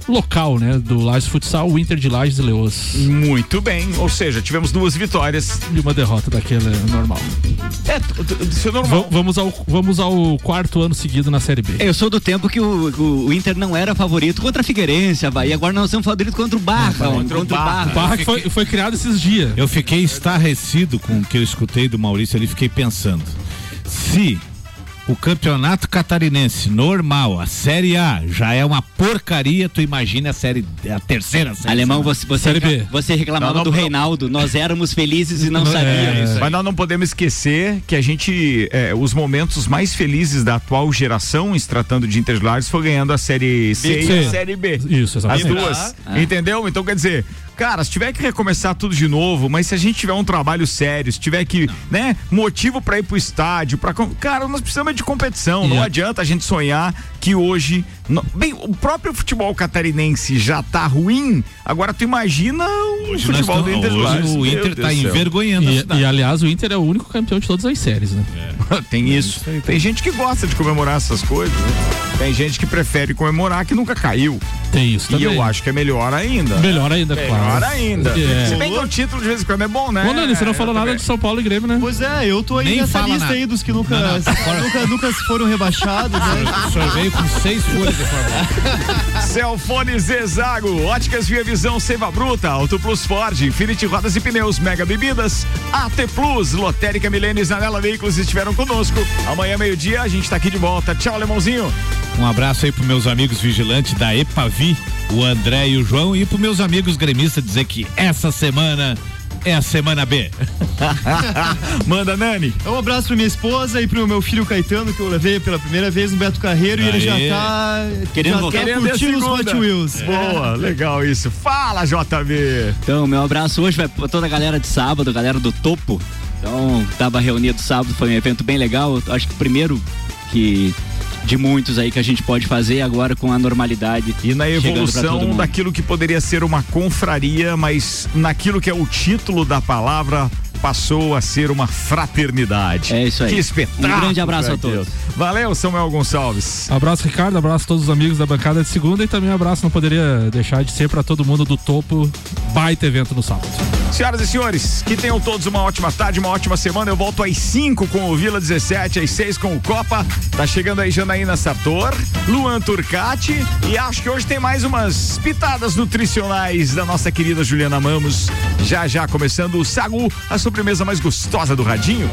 local, né? Do Lages Futsal, o Inter de Lages e Leoas. Muito bem, ou seja, tivemos duas vitórias. E uma derrota daquela é normal. É, isso é normal. Va- vamos, ao, vamos ao quarto ano seguido na Série B. Eu sou do tempo que o, o- o Inter não era favorito contra a Figueirense, a Bahia. Agora nós somos favoritos contra o Barra. homem, contra o Barra. O Barra que foi, foi criado esses dias. Eu fiquei estarrecido com o que eu escutei do Maurício ali, fiquei pensando. Se o campeonato catarinense normal, a Série A, já é uma porcaria, tu imagina a série, a terceira série. Alemão, você, você, Série B. você reclamava Não, não, do não. Reinaldo. Nós éramos felizes e não É, sabíamos. Mas nós não podemos esquecer que a gente, é, os momentos mais felizes da atual geração, se tratando de Interlares, foi ganhando a Série C e a Série B. Isso, As exatamente. duas. Entendeu? Então quer dizer, cara, se tiver que recomeçar tudo de novo, mas se a gente tiver um trabalho sério, se tiver que, né, motivo pra ir pro estádio, para cara, nós precisamos de competição. Não E a- adianta a gente sonhar que hoje, no- bem, o próprio futebol catarinense já tá ruim. Agora tu imagina o Hoje, futebol do Interlares. hoje o Inter Deus tá céu. envergonhando E, e, aliás, o Inter é o único campeão de todas as séries, né? Tem isso. Tem gente que gosta de comemorar essas coisas. né? Tem gente que prefere comemorar que nunca caiu. Tem isso E também. eu acho que é melhor ainda. Melhor ainda, Melhor claro. ainda. É. Se bem que o título de vez em quando é bom, né? Ô, Nani, você não Eu falou nada também. de São Paulo e Grêmio, né? Pois é, eu tô aí Nem nessa lista nada. aí dos que nunca, Não, não, tá nunca, nunca foram rebaixados, né? O senhor veio com seis folhas de favor. Celfone Zezago, Óticas Via Visão Seiva Bruta, Auto Plus Ford, Infinity Rodas e Pneus, Mega Bebidas, AT Plus, Lotérica Milênio e Zanela Veículos estiveram conosco. Amanhã, meio-dia, a gente tá aqui de volta. Tchau, Alemãozinho. Um abraço aí pros meus amigos vigilantes da Epavi, o André e o João, e pros meus amigos gremistas dizer que essa semana é a semana B. Manda, Nani. Um abraço pra minha esposa e pro meu filho Caetano, que eu levei pela primeira vez no Beto Carreiro, e ele já Aê. tá, Querendo já voltar. tá Querendo curtindo os. Hot Wheels. Boa, legal isso. Fala, JB. Então, meu abraço hoje vai pra toda a galera de sábado, a galera do Topo. Então, tava reunido sábado, foi um evento bem legal. Acho que o primeiro que de muitos aí que a gente pode fazer agora com a normalidade. E na evolução daquilo que poderia ser uma confraria, mas naquilo que é o título da palavra passou a ser uma fraternidade. É isso aí. Que espetáculo. Um grande abraço a todos. Valeu, Samuel Gonçalves. Abraço, Ricardo. Abraço a todos os amigos da bancada de segunda e também um abraço, não poderia deixar de ser para todo mundo do topo. Baita evento no sábado. Senhoras e senhores, que tenham todos uma ótima tarde, uma ótima semana. Eu volto às 5 com o Vila 17, às 6 com o Copa. Tá chegando aí Janaína Sartor, Luan Turcati e acho que hoje tem mais umas pitadas nutricionais da nossa querida Juliana Mamos. Já já começando o Sagu, a sobremesa mais gostosa do radinho.